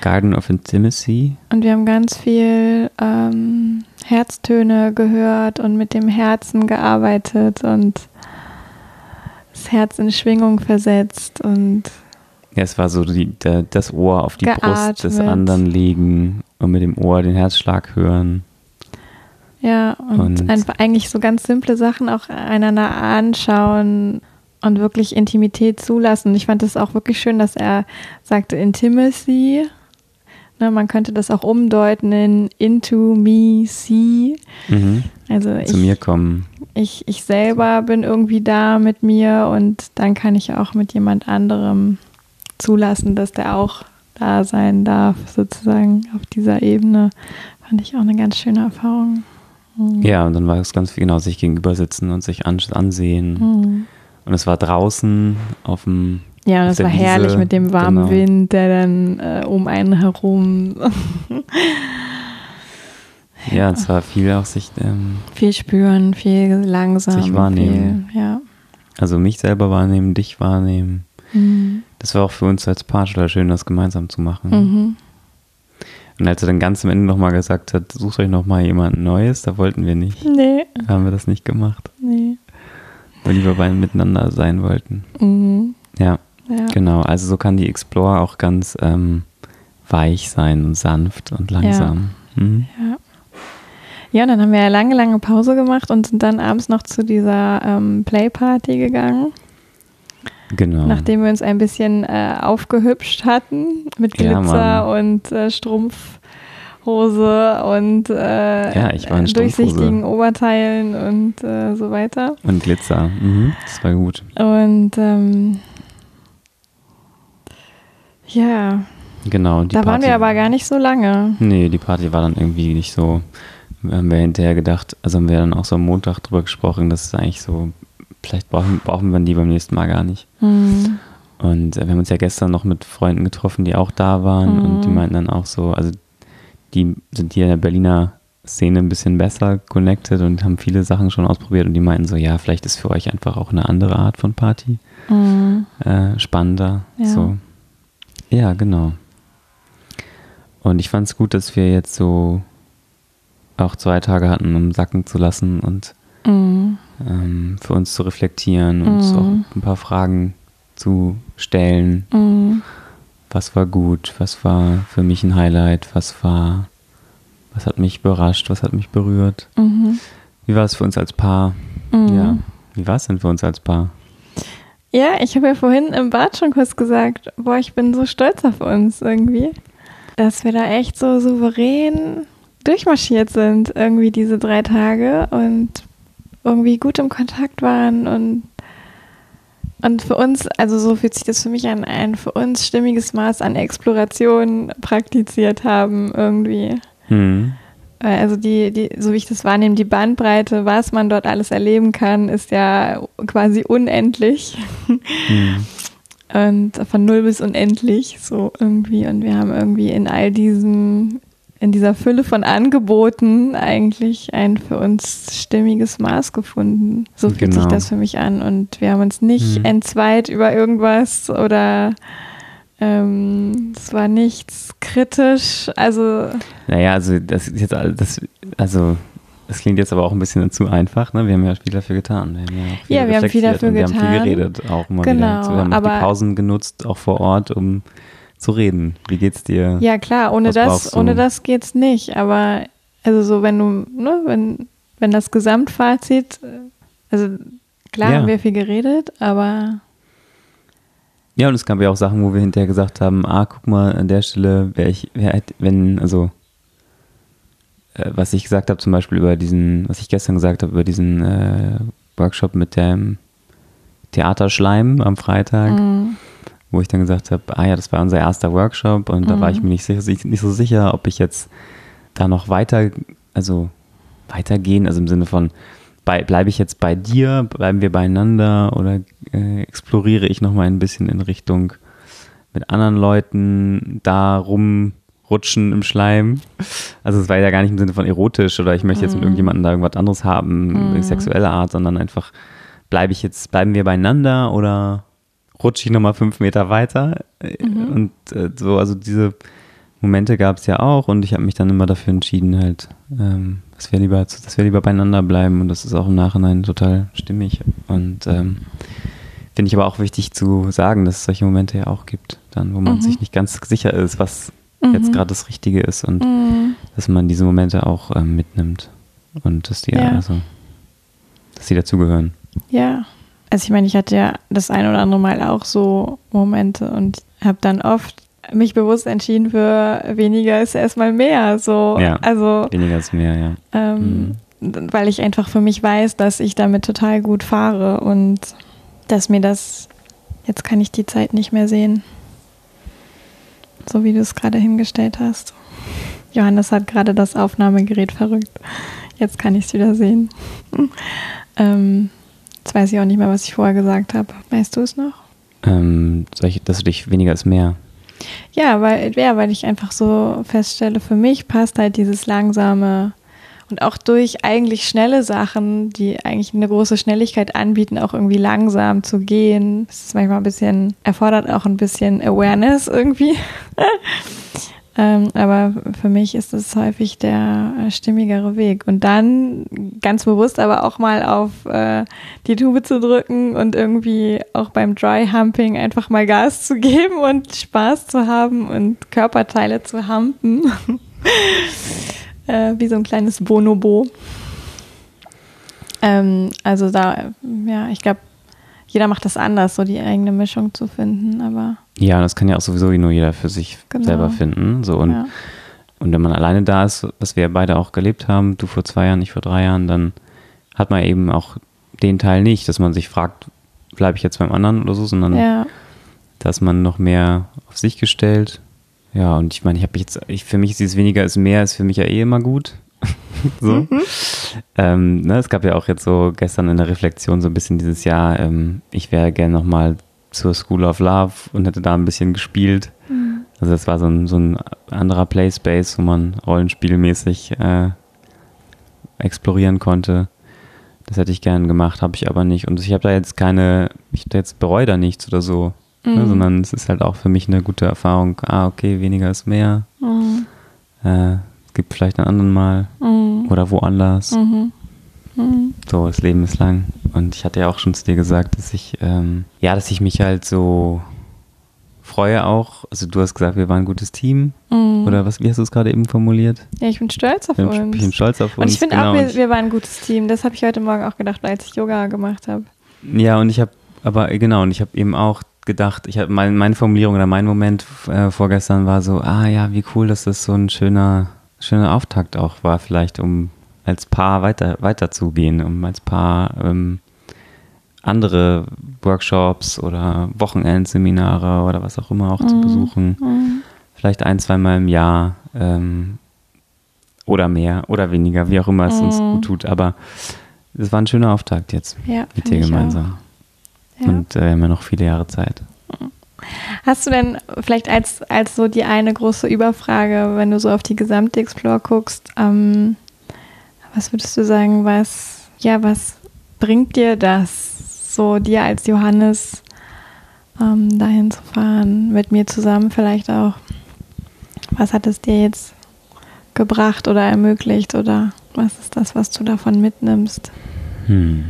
Speaker 2: Garden of Intimacy.
Speaker 3: und wir haben ganz viel ähm, Herztöne gehört und mit dem Herzen gearbeitet und das Herz in Schwingung versetzt und
Speaker 2: Ja, es war so die, der, das Ohr auf die Brust des
Speaker 3: Geatmet.
Speaker 2: anderen legen und mit dem Ohr den Herzschlag hören.
Speaker 3: Ja, und,
Speaker 2: Und-
Speaker 3: einfach eigentlich so ganz simple Sachen auch einander anschauen und wirklich Intimität zulassen. Ich fand es auch wirklich schön, dass er sagte Intimacy. Ne, man könnte das auch umdeuten in into me, see.
Speaker 2: Mhm.
Speaker 3: Also
Speaker 2: Zu
Speaker 3: ich,
Speaker 2: mir kommen.
Speaker 3: ich, ich selber bin irgendwie da mit mir und dann kann ich auch mit jemand anderem zulassen, dass der auch da sein darf, sozusagen auf dieser Ebene. Fand ich auch eine ganz schöne Erfahrung. Mhm.
Speaker 2: Ja, und dann war es ganz viel, genau, sich gegenüber sitzen und sich an, ansehen.
Speaker 3: Mhm.
Speaker 2: Und es war draußen auf dem,
Speaker 3: Ja,
Speaker 2: der
Speaker 3: war herrlich
Speaker 2: Wiese,
Speaker 3: mit dem warmen
Speaker 2: genau.
Speaker 3: Wind, der dann äh, um einen herum [laughs]
Speaker 2: ja, es war viel auch sich, ähm,
Speaker 3: viel spüren, viel langsam.
Speaker 2: Sich wahrnehmen.
Speaker 3: Viel, ja.
Speaker 2: also mich selber wahrnehmen, dich wahrnehmen.
Speaker 3: Mhm.
Speaker 2: Das war auch für uns als Paar schön, das gemeinsam zu machen.
Speaker 3: Mhm.
Speaker 2: Und als er dann ganz am Ende nochmal gesagt hat, sucht euch nochmal jemand Neues, da wollten wir nicht.
Speaker 3: Nee,
Speaker 2: Da haben wir das nicht gemacht,
Speaker 3: nee.
Speaker 2: weil lieber beide miteinander sein wollten.
Speaker 3: Mhm.
Speaker 2: Ja,
Speaker 3: Ja.
Speaker 2: genau. Also so kann die Explore auch ganz ähm, weich sein und sanft und langsam. Mhm.
Speaker 3: Ja. Ja, dann haben wir ja lange, lange Pause gemacht und sind dann abends noch zu dieser ähm, Playparty gegangen,
Speaker 2: Genau.
Speaker 3: nachdem wir uns ein bisschen äh, aufgehübscht hatten mit
Speaker 2: Ja,
Speaker 3: Glitzer
Speaker 2: Mann.
Speaker 3: und äh, Strumpfhose und äh,
Speaker 2: Ja,
Speaker 3: durchsichtigen. Oberteilen und äh, so weiter.
Speaker 2: und Glitzer. Mhm. Das war gut.
Speaker 3: Und ähm, ja,
Speaker 2: Genau.
Speaker 3: da waren
Speaker 2: Party,
Speaker 3: wir aber gar nicht so lange.
Speaker 2: Nee, die Party war dann irgendwie nicht so. Haben wir hinterher gedacht, also haben wir dann auch so am Montag drüber gesprochen, dass es eigentlich so, vielleicht brauchen, brauchen wir die beim nächsten Mal gar nicht.
Speaker 3: Hm.
Speaker 2: Und äh, wir haben uns ja gestern noch mit Freunden getroffen, die auch da waren und die
Speaker 3: Mhm.
Speaker 2: meinten dann auch so, also die sind hier in der Berliner Szene ein bisschen besser connected und haben viele Sachen schon ausprobiert und die meinten so, ja, vielleicht ist für euch einfach auch eine andere Art von Party.
Speaker 3: Mhm.
Speaker 2: äh, spannender.
Speaker 3: Ja.
Speaker 2: So. Ja, genau. Und ich fand es gut, dass wir jetzt so auch zwei Tage hatten, um sacken zu lassen und
Speaker 3: Mhm.
Speaker 2: ähm, für uns zu reflektieren und uns
Speaker 3: Mhm.
Speaker 2: auch ein paar Fragen zu stellen.
Speaker 3: Mhm.
Speaker 2: Was war gut? Was war für mich ein Highlight? Was war, was hat mich überrascht? Was hat mich berührt?
Speaker 3: Mhm.
Speaker 2: Wie war es für uns als Paar?
Speaker 3: Mhm.
Speaker 2: Ja. Wie war es denn für uns als Paar?
Speaker 3: Ja, ich habe ja vorhin im Bad schon kurz gesagt, boah, ich bin so stolz auf uns irgendwie, dass wir da echt so souverän durchmarschiert sind, irgendwie diese drei Tage und irgendwie gut im Kontakt waren und und für uns, also so fühlt sich das für mich an, ein für uns stimmiges Maß an Exploration praktiziert haben irgendwie.
Speaker 2: Hm.
Speaker 3: Äh, Also die, die, so wie ich das wahrnehme, die Bandbreite, was man dort alles erleben kann, ist ja quasi unendlich.
Speaker 2: Hm. [laughs]
Speaker 3: Und von null bis unendlich, so irgendwie. Und wir haben irgendwie in all diesem, in dieser Fülle von Angeboten eigentlich ein für uns stimmiges Maß gefunden. So fühlt sich
Speaker 2: Genau.
Speaker 3: das für mich an. Und wir haben uns nicht
Speaker 2: Hm.
Speaker 3: entzweit über irgendwas oder ähm, es war nichts kritisch. Also
Speaker 2: Naja, also das ist jetzt das, also das klingt jetzt aber auch ein bisschen zu einfach, ne? Wir haben ja viel dafür getan. Wir haben ja,
Speaker 3: Ja, wir haben viel dafür
Speaker 2: und Wir haben
Speaker 3: getan.
Speaker 2: viel geredet auch immer
Speaker 3: Genau,
Speaker 2: wieder. Wir haben auch
Speaker 3: aber-
Speaker 2: die Pausen genutzt, auch vor Ort, um zu reden. Wie geht's dir?
Speaker 3: Ja, klar, ohne
Speaker 2: Was
Speaker 3: das, ohne das geht's nicht. Aber also so, wenn du, ne, wenn, wenn das Gesamtfazit, äh, also klar
Speaker 2: Ja.
Speaker 3: haben wir viel geredet, aber
Speaker 2: Ja, und es gab ja auch Sachen, wo wir hinterher gesagt haben, ah, guck mal, an der Stelle wäre ich, wär, wenn, also äh, was ich gesagt habe zum Beispiel über diesen, was ich gestern gesagt habe, über diesen äh, Workshop mit dem Theaterschleim am Freitag,
Speaker 3: mm,
Speaker 2: wo ich dann gesagt habe, ah ja, das war unser erster Workshop und da war ich mir nicht, sicher, nicht so sicher, ob ich jetzt da noch weiter, also weitergehen, also im Sinne von, bleibe ich jetzt bei dir, bleiben wir beieinander? Oder äh, exploriere ich nochmal ein bisschen in Richtung mit anderen Leuten da rumrutschen im Schleim. Also es war ja gar nicht im Sinne von erotisch oder ich möchte jetzt mit irgendjemandem da irgendwas anderes haben, sexueller Art, sondern einfach bleibe ich jetzt, bleiben wir beieinander oder rutsche ich nochmal fünf Meter weiter? Äh, Und äh, so, also diese Momente gab es ja auch und ich habe mich dann immer dafür entschieden, halt, ähm, dass wir lieber, dass wir lieber beieinander bleiben und das ist auch im Nachhinein total stimmig. Und ähm, finde ich aber auch wichtig zu sagen, dass es solche Momente ja auch gibt, dann, wo man
Speaker 3: Mhm.
Speaker 2: sich nicht ganz sicher ist, was
Speaker 3: Mhm.
Speaker 2: jetzt gerade das Richtige ist und
Speaker 3: mm,
Speaker 2: dass man diese Momente auch ähm, mitnimmt und dass die
Speaker 3: Ja.
Speaker 2: also dass die dazugehören.
Speaker 3: ja. Also ich meine, ich hatte ja das ein oder andere Mal auch so Momente und habe dann oft mich bewusst entschieden für weniger ist erstmal mehr. So,
Speaker 2: Ja.
Speaker 3: also
Speaker 2: Weniger ist mehr, ja.
Speaker 3: ähm, weil ich einfach für mich weiß, dass ich damit total gut fahre und dass mir das, jetzt kann ich die Zeit nicht mehr sehen, so wie du es gerade hingestellt hast. Johannes hat gerade das Aufnahmegerät verrückt. Jetzt kann ich es wieder sehen. [laughs] ähm, jetzt weiß ich auch nicht mehr, was ich vorher gesagt habe. Weißt du es noch?
Speaker 2: Ähm, dass du dich weniger ist mehr.
Speaker 3: Ja, weil, ja, weil ich einfach so feststelle, für mich passt halt dieses langsame und auch durch eigentlich schnelle Sachen, die eigentlich eine große Schnelligkeit anbieten, auch irgendwie langsam zu gehen. Das ist manchmal ein bisschen, erfordert auch ein bisschen Awareness irgendwie. [laughs] ähm, aber für mich ist es häufig der äh, stimmigere Weg. Und dann ganz bewusst aber auch mal auf äh, die Tube zu drücken und irgendwie auch beim Dry Humping einfach mal Gas zu [laughs] geben und Spaß zu haben und Körperteile zu humpen. [laughs] äh, wie so ein kleines Bonobo. Ähm, also da, ja, ich glaube, jeder macht das anders, so die eigene Mischung zu finden, aber
Speaker 2: Ja, das kann ja auch sowieso nur jeder für sich
Speaker 3: Genau.
Speaker 2: selber finden. So und,
Speaker 3: ja.
Speaker 2: und wenn man alleine da ist, was wir beide auch gelebt haben, du vor zwei Jahren, ich vor drei Jahren, dann hat man eben auch den Teil nicht, dass man sich fragt, bleibe ich jetzt beim anderen oder so, sondern
Speaker 3: ja.
Speaker 2: dass man noch mehr auf sich gestellt. Ja, und ich meine, ich habe jetzt, ich, für mich ist dieses weniger ist mehr, ist für mich ja eh immer gut. [laughs] so. ähm, ne, es gab ja auch jetzt so gestern in der Reflexion so ein bisschen dieses Jahr, ähm, ich wäre gerne nochmal zur School of Love und hätte da ein bisschen gespielt. Also das war so ein, so ein anderer Playspace, wo man rollenspielmäßig äh, explorieren konnte. Das hätte ich gern gemacht, habe ich aber nicht. Und ich habe da jetzt keine, ich jetzt bereue da nichts oder so, ne,
Speaker 3: Mhm.
Speaker 2: sondern es ist halt auch für mich eine gute Erfahrung. Ah, okay, weniger ist mehr.
Speaker 3: Mhm.
Speaker 2: Äh, gibt vielleicht einen anderen Mal
Speaker 3: Mhm.
Speaker 2: oder woanders.
Speaker 3: Mhm. Mhm.
Speaker 2: So, das Leben ist lang. Und ich hatte ja auch schon zu dir gesagt, dass ich, ähm, ja, dass ich mich halt so freue auch. Also du hast gesagt, wir waren ein gutes Team.
Speaker 3: Mhm.
Speaker 2: Oder was, wie hast du es gerade eben formuliert?
Speaker 3: Ja, ich bin stolz auf
Speaker 2: Ich bin,
Speaker 3: uns.
Speaker 2: ich bin stolz auf uns.
Speaker 3: und ich finde
Speaker 2: genau.
Speaker 3: auch,
Speaker 2: Und
Speaker 3: wir, wir waren ein gutes Team. Das habe ich heute Morgen auch gedacht, als ich Yoga gemacht habe.
Speaker 2: Ja, und ich habe, aber äh, genau, und ich habe eben auch gedacht, ich habe mein, meine Formulierung oder mein Moment äh, vorgestern war so, ah ja, wie cool, dass das so ein schöner, schöner Auftakt auch war, vielleicht um als Paar weiter weiterzugehen, um als Paar ähm, andere Workshops oder Wochenendseminare oder was auch immer auch zu
Speaker 3: Mhm.
Speaker 2: besuchen.
Speaker 3: Mhm.
Speaker 2: Vielleicht ein, zweimal im Jahr ähm, oder mehr oder weniger, wie auch immer es uns
Speaker 3: Mhm.
Speaker 2: gut tut. Aber es war ein schöner Auftakt jetzt
Speaker 3: Ja,
Speaker 2: mit dir gemeinsam.
Speaker 3: Ja.
Speaker 2: Und äh, immer noch viele Jahre Zeit.
Speaker 3: Hast du denn vielleicht als, als so die eine große Überfrage, wenn du so auf die gesamte Explore guckst, ähm, was würdest du sagen, was, ja, was bringt dir das, so dir als Johannes ähm, dahin zu fahren, mit mir zusammen vielleicht auch? Was hat es dir jetzt gebracht oder ermöglicht oder was ist das, was du davon mitnimmst?
Speaker 2: Hm.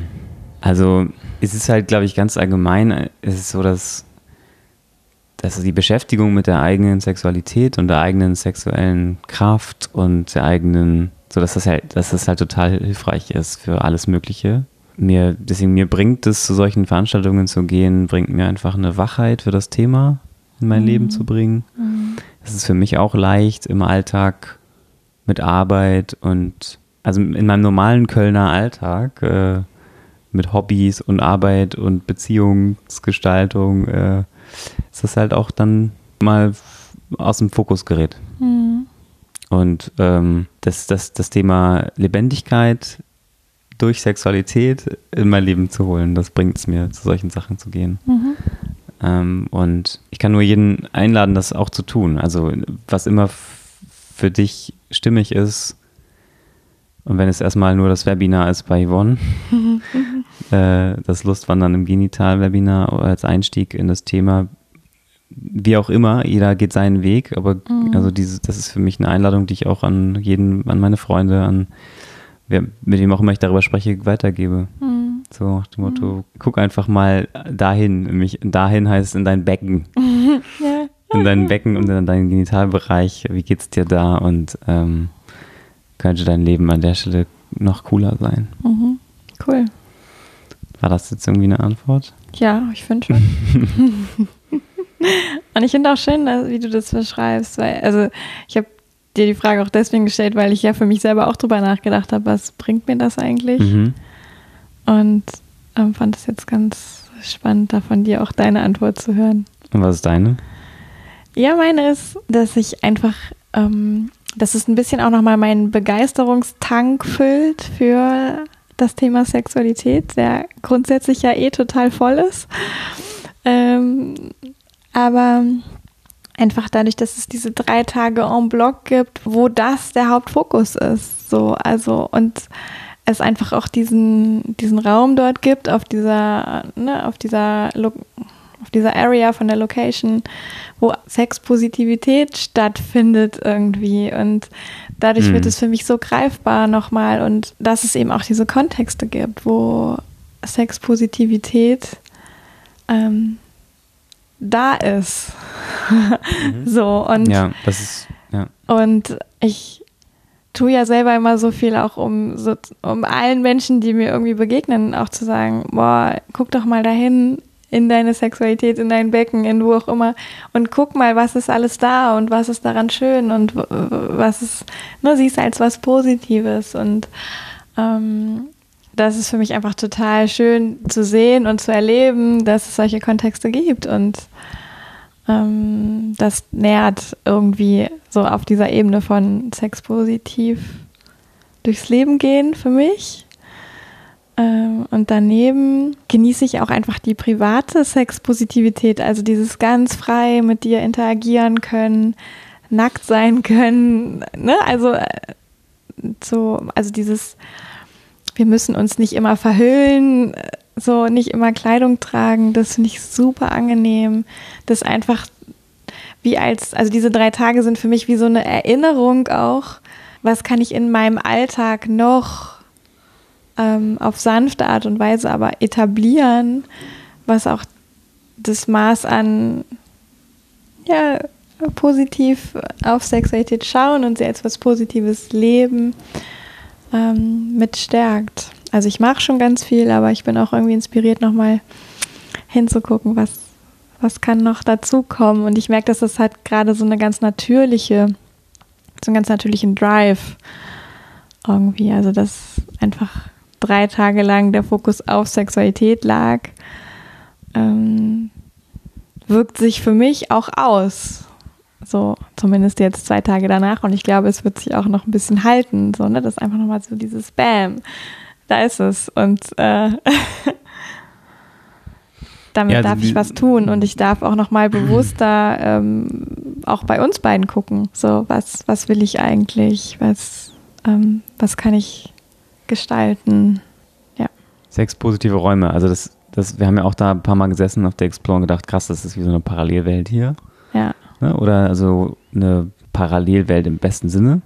Speaker 2: Also es ist halt, glaube ich, ganz allgemein, äh, es ist so, dass, dass die Beschäftigung mit der eigenen Sexualität und der eigenen sexuellen Kraft und der eigenen, so dass das halt, dass das halt total hilfreich ist für alles Mögliche. Mir, deswegen mir bringt es, zu solchen Veranstaltungen zu gehen, bringt mir einfach eine Wachheit für das Thema in mein
Speaker 3: Mhm.
Speaker 2: Leben zu bringen. Es ist für mich auch leicht im Alltag mit Arbeit und also in meinem normalen Kölner Alltag äh, mit Hobbys und Arbeit und Beziehungsgestaltung äh, ist das halt auch dann mal aus dem Fokus gerät.
Speaker 3: Mhm.
Speaker 2: Und ähm, das, das, das Thema Lebendigkeit durch Sexualität in mein Leben zu holen, das bringt es mir, zu solchen Sachen zu gehen.
Speaker 3: Mhm.
Speaker 2: Ähm, und ich kann nur jeden einladen, das auch zu tun. Also was immer für dich stimmig ist. Und wenn es erstmal nur das Webinar ist bei Yvonne, [laughs] äh, das Lustwandern im Genital-Webinar als Einstieg in das Thema, wie auch immer, jeder geht seinen Weg, aber also diese, das ist für mich eine Einladung, die ich auch an jeden, an meine Freunde, an wer, mit wem auch immer ich darüber spreche, weitergebe.
Speaker 3: Mhm.
Speaker 2: So nach dem Motto, guck einfach mal dahin. Nämlich dahin heißt in dein Becken. [laughs]
Speaker 3: Ja.
Speaker 2: In dein Becken und in deinen Genitalbereich. Wie geht's dir da? Und ähm, könnte dein Leben an der Stelle noch cooler sein?
Speaker 3: Mhm. Cool.
Speaker 2: War das jetzt irgendwie eine Antwort?
Speaker 3: Ja, ich finde schon. [laughs] Und ich finde auch schön, wie du das beschreibst, weil, also ich habe dir die Frage auch deswegen gestellt, weil ich ja für mich selber auch drüber nachgedacht habe, was bringt mir das eigentlich?
Speaker 2: Mhm.
Speaker 3: Und ähm, fand es jetzt ganz spannend, da von dir auch deine Antwort zu hören.
Speaker 2: Und was ist deine?
Speaker 3: Ja, meine ist, dass ich einfach, ähm, dass es ein bisschen auch nochmal meinen Begeisterungstank füllt für das Thema Sexualität, der grundsätzlich ja eh total voll ist. Ähm, aber einfach dadurch, dass es diese drei Tage en bloc gibt, wo das der Hauptfokus ist. So, also und es einfach auch diesen, diesen Raum dort gibt, auf dieser, ne, auf dieser Lo auf dieser Area von der Location, wo Sexpositivität stattfindet irgendwie. Und dadurch
Speaker 2: Mhm.
Speaker 3: wird es für mich so greifbar nochmal und dass es eben auch diese Kontexte gibt, wo Sexpositivität ähm, da ist. [laughs] so, und
Speaker 2: Ja, das ist, ja.
Speaker 3: und ich tue ja selber immer so viel auch um so, um allen Menschen, die mir irgendwie begegnen, auch zu sagen, boah, guck doch mal dahin in deine Sexualität, in dein Becken, in wo auch immer und guck mal, was ist alles da und was ist daran schön und was ist, ne, siehst als was Positives und ähm, das ist für mich einfach total schön zu sehen und zu erleben, dass es solche Kontexte gibt und ähm, das nährt irgendwie so auf dieser Ebene von sexpositiv durchs Leben gehen für mich. Ähm, und daneben genieße ich auch einfach die private Sexpositivität, also dieses ganz frei mit dir interagieren können, nackt sein können, ne? Also äh, so, also dieses wir müssen uns nicht immer verhüllen, so nicht immer Kleidung tragen. Das finde ich super angenehm. Das einfach wie als, also diese drei Tage sind für mich wie so eine Erinnerung auch. Was kann ich in meinem Alltag noch ähm, auf sanfte Art und Weise aber etablieren, was auch das Maß an ja, positiv auf Sexualität schauen und sie als was Positives leben ähm, mit stärkt. Also ich mache schon ganz viel, aber ich bin auch irgendwie inspiriert, nochmal hinzugucken, was, was kann noch dazukommen. Und ich merke, dass das halt gerade so eine ganz natürliche, so einen ganz natürlichen Drive irgendwie. Also dass einfach drei Tage lang der Fokus auf Sexualität lag, ähm, wirkt sich für mich auch aus. So, zumindest jetzt zwei Tage danach. Und ich glaube, es wird sich auch noch ein bisschen halten. So, ne? Das ist einfach nochmal so dieses Bam. Da ist es. Und äh, [laughs] damit ja, also darf ich was tun. Und ich darf auch nochmal bewusster ähm, auch bei uns beiden gucken. So, was, was will ich eigentlich? Was, ähm, was kann ich gestalten? Ja.
Speaker 2: Sechs positive Räume. Also das, das, wir haben ja auch da ein paar Mal gesessen auf der Explore und gedacht, krass, das ist wie so eine Parallelwelt hier.
Speaker 3: Ja.
Speaker 2: Ne? Oder also eine Parallelwelt im besten Sinne.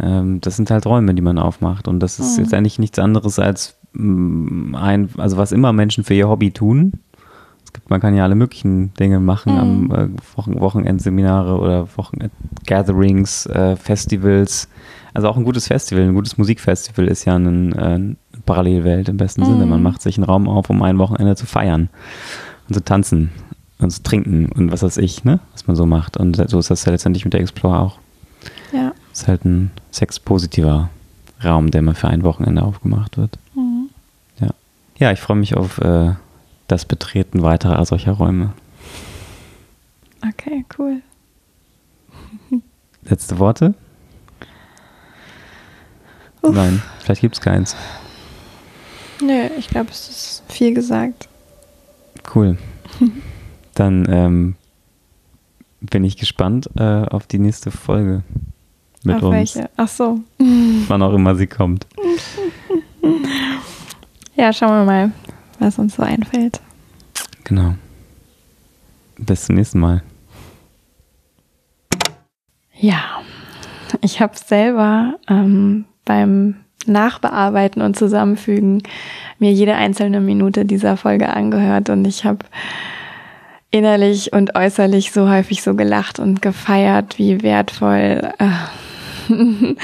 Speaker 2: Ähm, das sind halt Räume, die man aufmacht. Und das ist mhm. jetzt eigentlich nichts anderes als mh, mm, ein, also was immer Menschen für ihr Hobby tun. Es gibt, man kann ja alle möglichen Dinge machen mhm. am äh, Wochen, Wochenendseminare oder Wochenend-Gatherings, äh, Festivals. Also auch ein gutes Festival, ein gutes Musikfestival ist ja ein, äh, eine Parallelwelt im besten mhm. Sinne. Man macht sich einen Raum auf, um ein Wochenende zu feiern und zu tanzen und zu trinken und was weiß ich, ne? was man so macht. Und so ist das ja letztendlich mit der Explore auch.
Speaker 3: Ja.
Speaker 2: Es ist halt ein sexpositiver Raum, der mal für ein Wochenende aufgemacht wird. Mhm. Ja. ja, ich freue mich auf äh, das Betreten weiterer solcher Räume.
Speaker 3: Okay, cool.
Speaker 2: Letzte Worte? Uff. Nein, vielleicht gibt es keins.
Speaker 3: Nö, ich glaube, es ist viel gesagt.
Speaker 2: Cool. [laughs] Dann ähm, bin ich gespannt äh, auf die nächste Folge mit auf uns. Welche?
Speaker 3: Ach so. [laughs]
Speaker 2: Wann auch immer sie kommt. [laughs]
Speaker 3: Ja, schauen wir mal, was uns so einfällt.
Speaker 2: Genau. Bis zum nächsten Mal.
Speaker 3: Ja, ich habe selber ähm, beim Nachbearbeiten und Zusammenfügen mir jede einzelne Minute dieser Folge angehört und ich habe innerlich und äußerlich so häufig so gelacht und gefeiert, wie wertvoll äh, [laughs]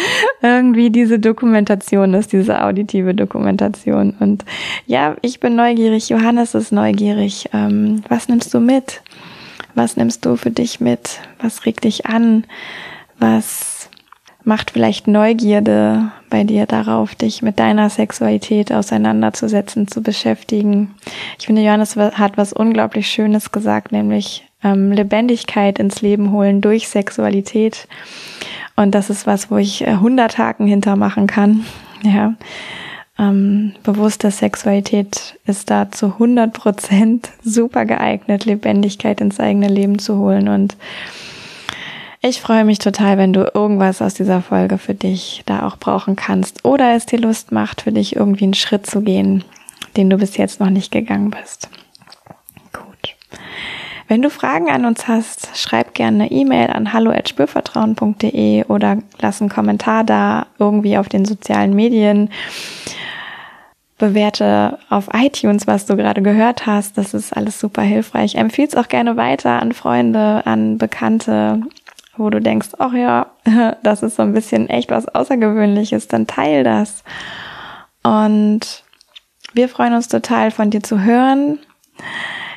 Speaker 3: irgendwie diese Dokumentation ist, diese auditive Dokumentation. Und ja, ich bin neugierig, Johannes ist neugierig. Ähm, was nimmst du mit? Was nimmst du für dich mit? Was regt dich an? Was macht vielleicht Neugierde bei dir darauf, dich mit deiner Sexualität auseinanderzusetzen, zu beschäftigen. Ich finde, Johannes hat was unglaublich Schönes gesagt, nämlich ähm, Lebendigkeit ins Leben holen durch Sexualität. Und das ist was, wo ich 100 äh, Haken hintermachen kann. [laughs] Ja. Ähm, bewusste Sexualität ist da zu 100 Prozent [laughs] super geeignet, Lebendigkeit ins eigene Leben zu holen und ich freue mich total, wenn du irgendwas aus dieser Folge für dich da auch brauchen kannst oder es dir Lust macht, für dich irgendwie einen Schritt zu gehen, den du bis jetzt noch nicht gegangen bist. Gut. Wenn du Fragen an uns hast, schreib gerne eine E-Mail an hallo@spürvertrauen.de oder lass einen Kommentar da irgendwie auf den sozialen Medien. Bewerte auf iTunes, was du gerade gehört hast. Das ist alles super hilfreich. Empfiehl es auch gerne weiter an Freunde, an Bekannte, wo du denkst, ach ja, [laughs] das ist so ein bisschen echt was Außergewöhnliches, dann teil das. Und wir freuen uns total von dir zu hören.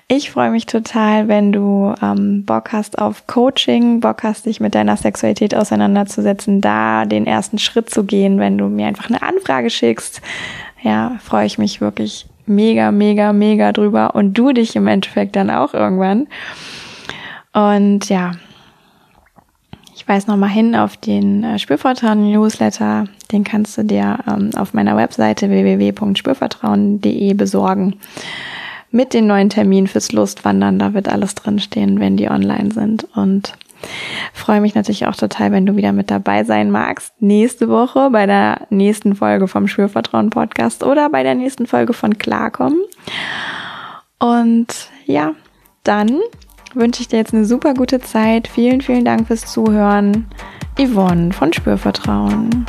Speaker 3: Ich freue mich total, wenn du ähm, Bock hast auf Coaching, Bock hast, dich mit deiner Sexualität auseinanderzusetzen, da den ersten Schritt zu gehen, wenn du mir einfach eine Anfrage schickst. Ja, freue ich mich wirklich mega, mega, mega drüber und du dich im Endeffekt dann auch irgendwann. Und ja, ich weise nochmal hin auf den äh, Spürvertrauen-Newsletter. Den kannst du dir ähm, auf meiner Webseite www.spürvertrauen.de besorgen. Mit den neuen Terminen fürs Lustwandern, da wird alles drinstehen, wenn die online sind. Und Freue mich natürlich auch total, wenn du wieder mit dabei sein magst. Nächste Woche bei der nächsten Folge vom Schwörvertrauen Podcast oder bei der nächsten Folge von Klarkommen. Und ja, dann wünsche ich dir jetzt eine super gute Zeit. Vielen, vielen Dank fürs Zuhören. Yvonne von Spürvertrauen.